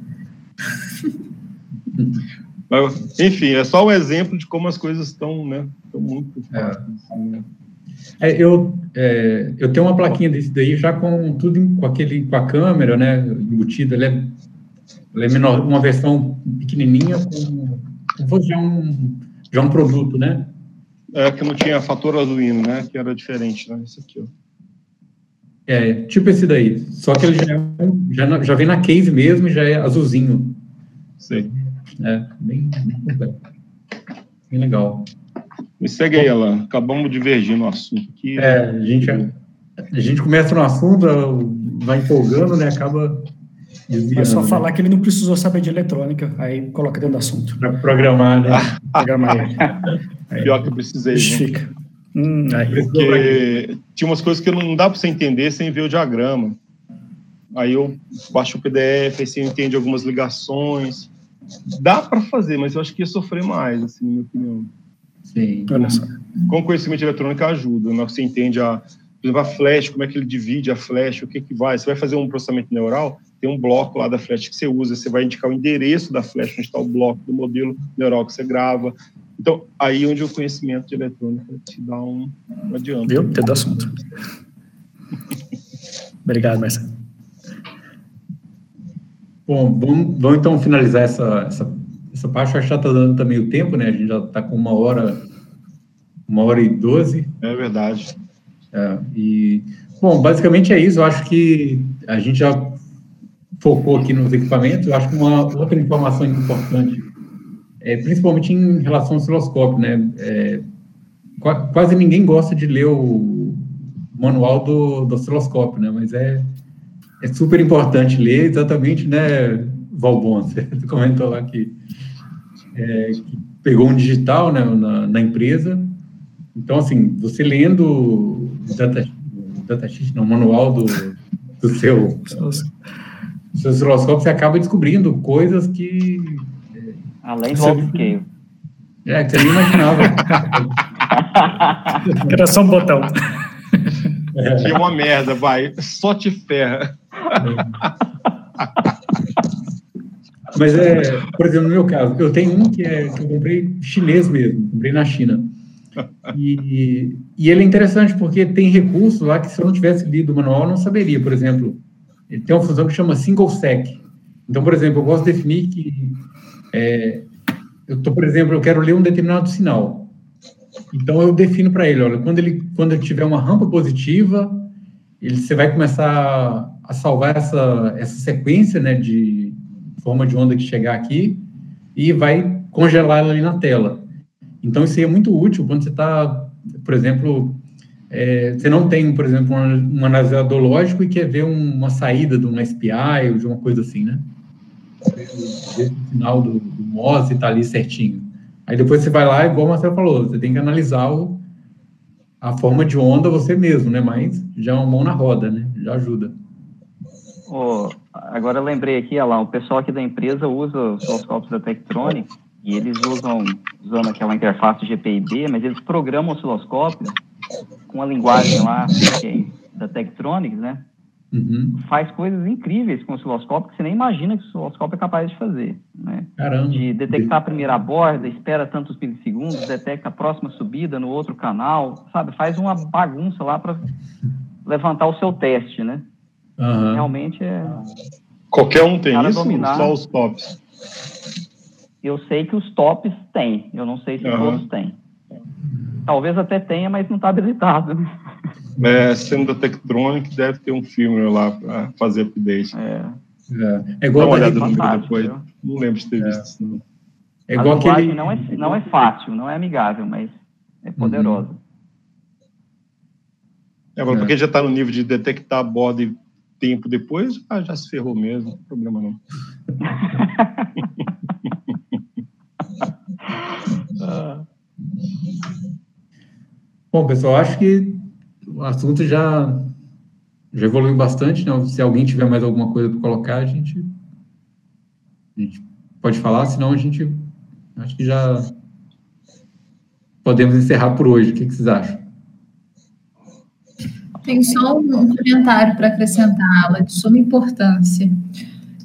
Mas, enfim, é só um exemplo de como as coisas estão, né? Estão muito é. É, eu, é, eu tenho uma plaquinha desse daí já com tudo com aquele com a câmera, né, embutida. Ela é, ela é menor, uma versão pequenininha com, com já um já um produto, né? É que não tinha fator Arduino, né? Que era diferente, né? Esse aqui, ó. É, tipo esse daí. Só que ele já, é já, já vem na case mesmo, já é azulzinho. Sei. É, bem, bem legal. Me segue aí, Alan. Acabamos de divergir no assunto aqui. É, a gente, a, gente começa no assunto, vai empolgando, né? Acaba desviando. É só né? falar que ele não precisou saber de eletrônica, aí coloca dentro do assunto. Para programar, né? programar. Aí, Pior que eu precisei. Justifica. Hum, Porque tinha umas coisas que não dá para você entender sem ver o diagrama. Aí eu baixo o PDF, aí você entende algumas ligações. Dá para fazer, mas eu acho que ia sofrer mais, assim, na minha opinião. Sim. Olha só. Com conhecimento eletrônico ajuda, né? você entende a, por exemplo, a flash, como é que ele divide a flash, o que que vai. Você vai fazer um processamento neural, tem um bloco lá da flash que você usa, você vai indicar o endereço da flash, onde está o bloco do modelo neural que você grava. Então, aí onde o conhecimento de eletrônica te dá um, um adianto. Viu? Tem do assunto. Obrigado, Marcelo. Bom, vamos, vamos então finalizar essa, essa essa parte já está dando também o tempo, né? A gente já está com uma hora, uma hora e doze. É verdade. É, e, bom, basicamente é isso. Eu acho que a gente já focou aqui nos equipamentos. Eu acho que uma outra informação importante, é, principalmente em relação ao osciloscópio, né? É, quase ninguém gosta de ler o manual do, do osciloscópio, né? Mas é, é super importante ler exatamente, né, Valbon, você comentou lá que é, que pegou um digital né, na, na, empresa. Então, assim, você lendo o data, data sheet, não, o manual do, do seu, do seu osciloscópio, você acaba descobrindo coisas que... Além do autoscale. É, que você nem imaginava. Era só um botão. É. Uma merda, vai. Só te ferra. Mas é, por exemplo, no meu caso, eu tenho um que, é, que eu comprei chinês mesmo, comprei na China. E, e ele é interessante porque tem recursos lá que se eu não tivesse lido o manual, eu não saberia. Por exemplo, ele tem uma função que chama single sec. Então, por exemplo, eu posso definir que é, eu tô, por exemplo, eu quero ler um determinado sinal. Então eu defino para ele, olha, quando ele quando ele tiver uma rampa positiva, ele você vai começar a salvar essa essa sequência, né, de forma de onda que chegar aqui e vai congelar ela ali na tela. Então, isso aí é muito útil quando você está, por exemplo, é, você não tem, por exemplo, um, analisador lógico e quer ver um, uma saída de um SPI ou de uma coisa assim, né? O final do, do MOS está ali certinho. Aí depois você vai lá, igual o Marcelo falou, você tem que analisar o, a forma de onda você mesmo, né? Mas já é uma mão na roda, né? Já ajuda. Oh, agora eu lembrei aqui, lá, o pessoal aqui da empresa usa os osciloscópios da Tektronix e eles usam usando aquela interface GPIB, mas eles programam o osciloscópio com a linguagem lá é da Tektronix, né? Uhum. Faz coisas incríveis com o osciloscópio que você nem imagina que o osciloscópio é capaz de fazer, né? Caramba. De detectar a primeira borda, espera tantos milissegundos, detecta a próxima subida no outro canal, sabe? Faz uma bagunça lá para levantar o seu teste, né? Uhum. Realmente é. Qualquer um tem isso? Dominar. Só os tops? Eu sei que os tops têm, eu não sei se uhum. todos têm. Talvez até tenha, mas não está habilitado. É, sendo da Tektronic, deve ter um filme lá para fazer update. É, É, é igual Dá uma da olhada no vídeo depois. viu? Não lembro de ter É. visto isso. Não. é a igual linguagem aquele. não é, não é fácil, não é amigável, mas é poderosa. É, agora, É. porque já está no nível de detectar a borda e tempo depois, ah, já se ferrou mesmo, não tem problema não. Bom, pessoal, acho que o assunto já, já evoluiu bastante. Né? Se alguém tiver mais alguma coisa para colocar, a gente, a gente pode falar, senão a gente acho que já podemos encerrar por hoje. O que, que vocês acham? Tem só um comentário para acrescentar, ela de suma importância.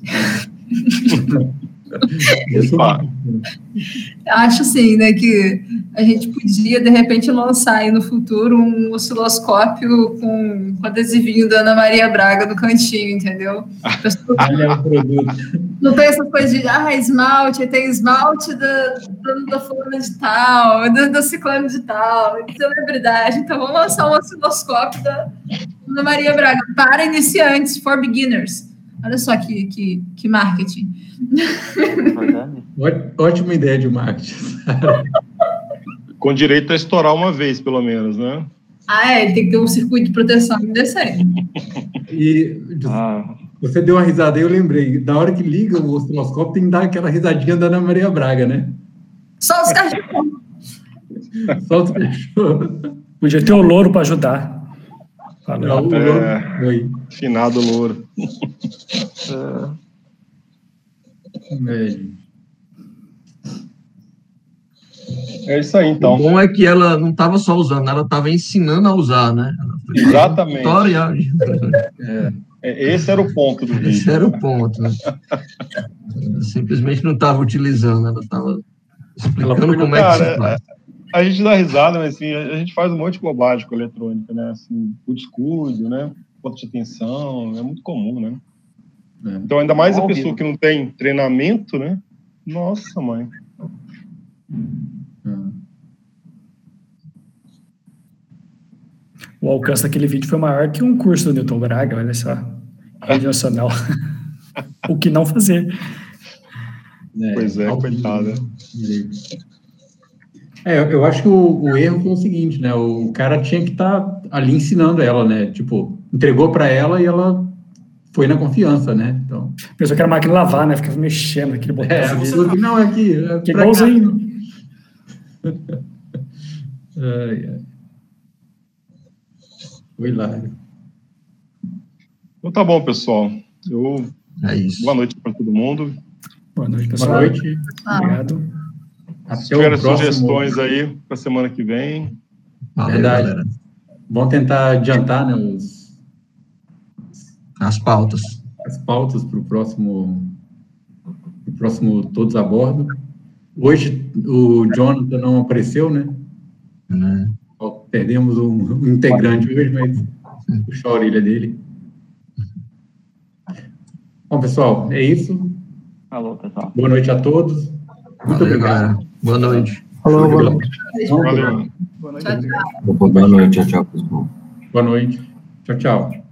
Acho assim, né, que a gente podia, de repente, lançar aí no futuro um osciloscópio com, com adesivinho da Ana Maria Braga no cantinho, entendeu? Olha o produto. não tem essa coisa de, ah, esmalte, tem esmalte da, da, da fulana de tal, da, da ciclano de tal, de celebridade. Então, vamos lançar um osciloscópio da Ana Maria Braga para iniciantes, for beginners. Olha só que, que, que marketing. Ótima ideia de marketing. Com direito a estourar uma vez, pelo menos, né? Ah, é, tem que ter um circuito de proteção decente. E Ah, você deu uma risada aí, eu lembrei. Da hora que liga o osciloscópio, tem que dar aquela risadinha da Ana Maria Braga, né? Só os cachorros. Solta o cachorro. Podia ter o louro para ajudar. Não, Falou. o É. Oi. Finado louro. É, gente. É isso aí, O então. bom é que ela não estava só usando, ela estava ensinando a usar, né? Exatamente. Tutorial. É, Esse era o ponto do Esse vídeo. era o ponto. Né? Simplesmente não estava utilizando, ela estava explicando como é que se cara, faz. A gente dá risada, mas assim, a gente faz um monte de bobagem com eletrônica, né? Assim, o descuido, né? Ponto de atenção, é muito comum, né? É. Então, ainda mais a Ao pessoa que não tem treinamento, né? Nossa, mãe. O alcance daquele vídeo foi maior que um curso do Newton Braga, olha só. Rede Nacional. o que não fazer. Pois é, coitada. É, eu- eu acho que o, o erro foi o seguinte, né? O cara tinha que estar ali ensinando ela, né? Tipo, entregou para ela e ela foi na confiança, né? Então, Pensou que era máquina de lavar, né? Ficava mexendo aquele botão. é, ali. não, é aqui. É Que igualzinho. Ai, ai. Foi hilário. Então tá bom, pessoal. Eu... É isso. Boa noite para todo mundo. Boa noite, pessoal. Boa noite. Obrigado. Até Se tiverem próximo. sugestões aí para semana que vem, Valeu, Verdade. galera. Vamos tentar adiantar né, os, As pautas. as pautas para o próximo, pro próximo Todos a Bordo. Hoje o Jonathan não apareceu, né? Ó, Perdemos um, um integrante hoje, mas puxou a orelha dele. Bom, pessoal, é isso. falou, pessoal. Boa noite a todos. Muito Valeu, obrigado. galera. Boa noite. Falou, boa noite. valeu. Boa noite. Tchau, tchau. Boa noite, tchau, tchau, pessoal. Boa noite. Tchau, tchau.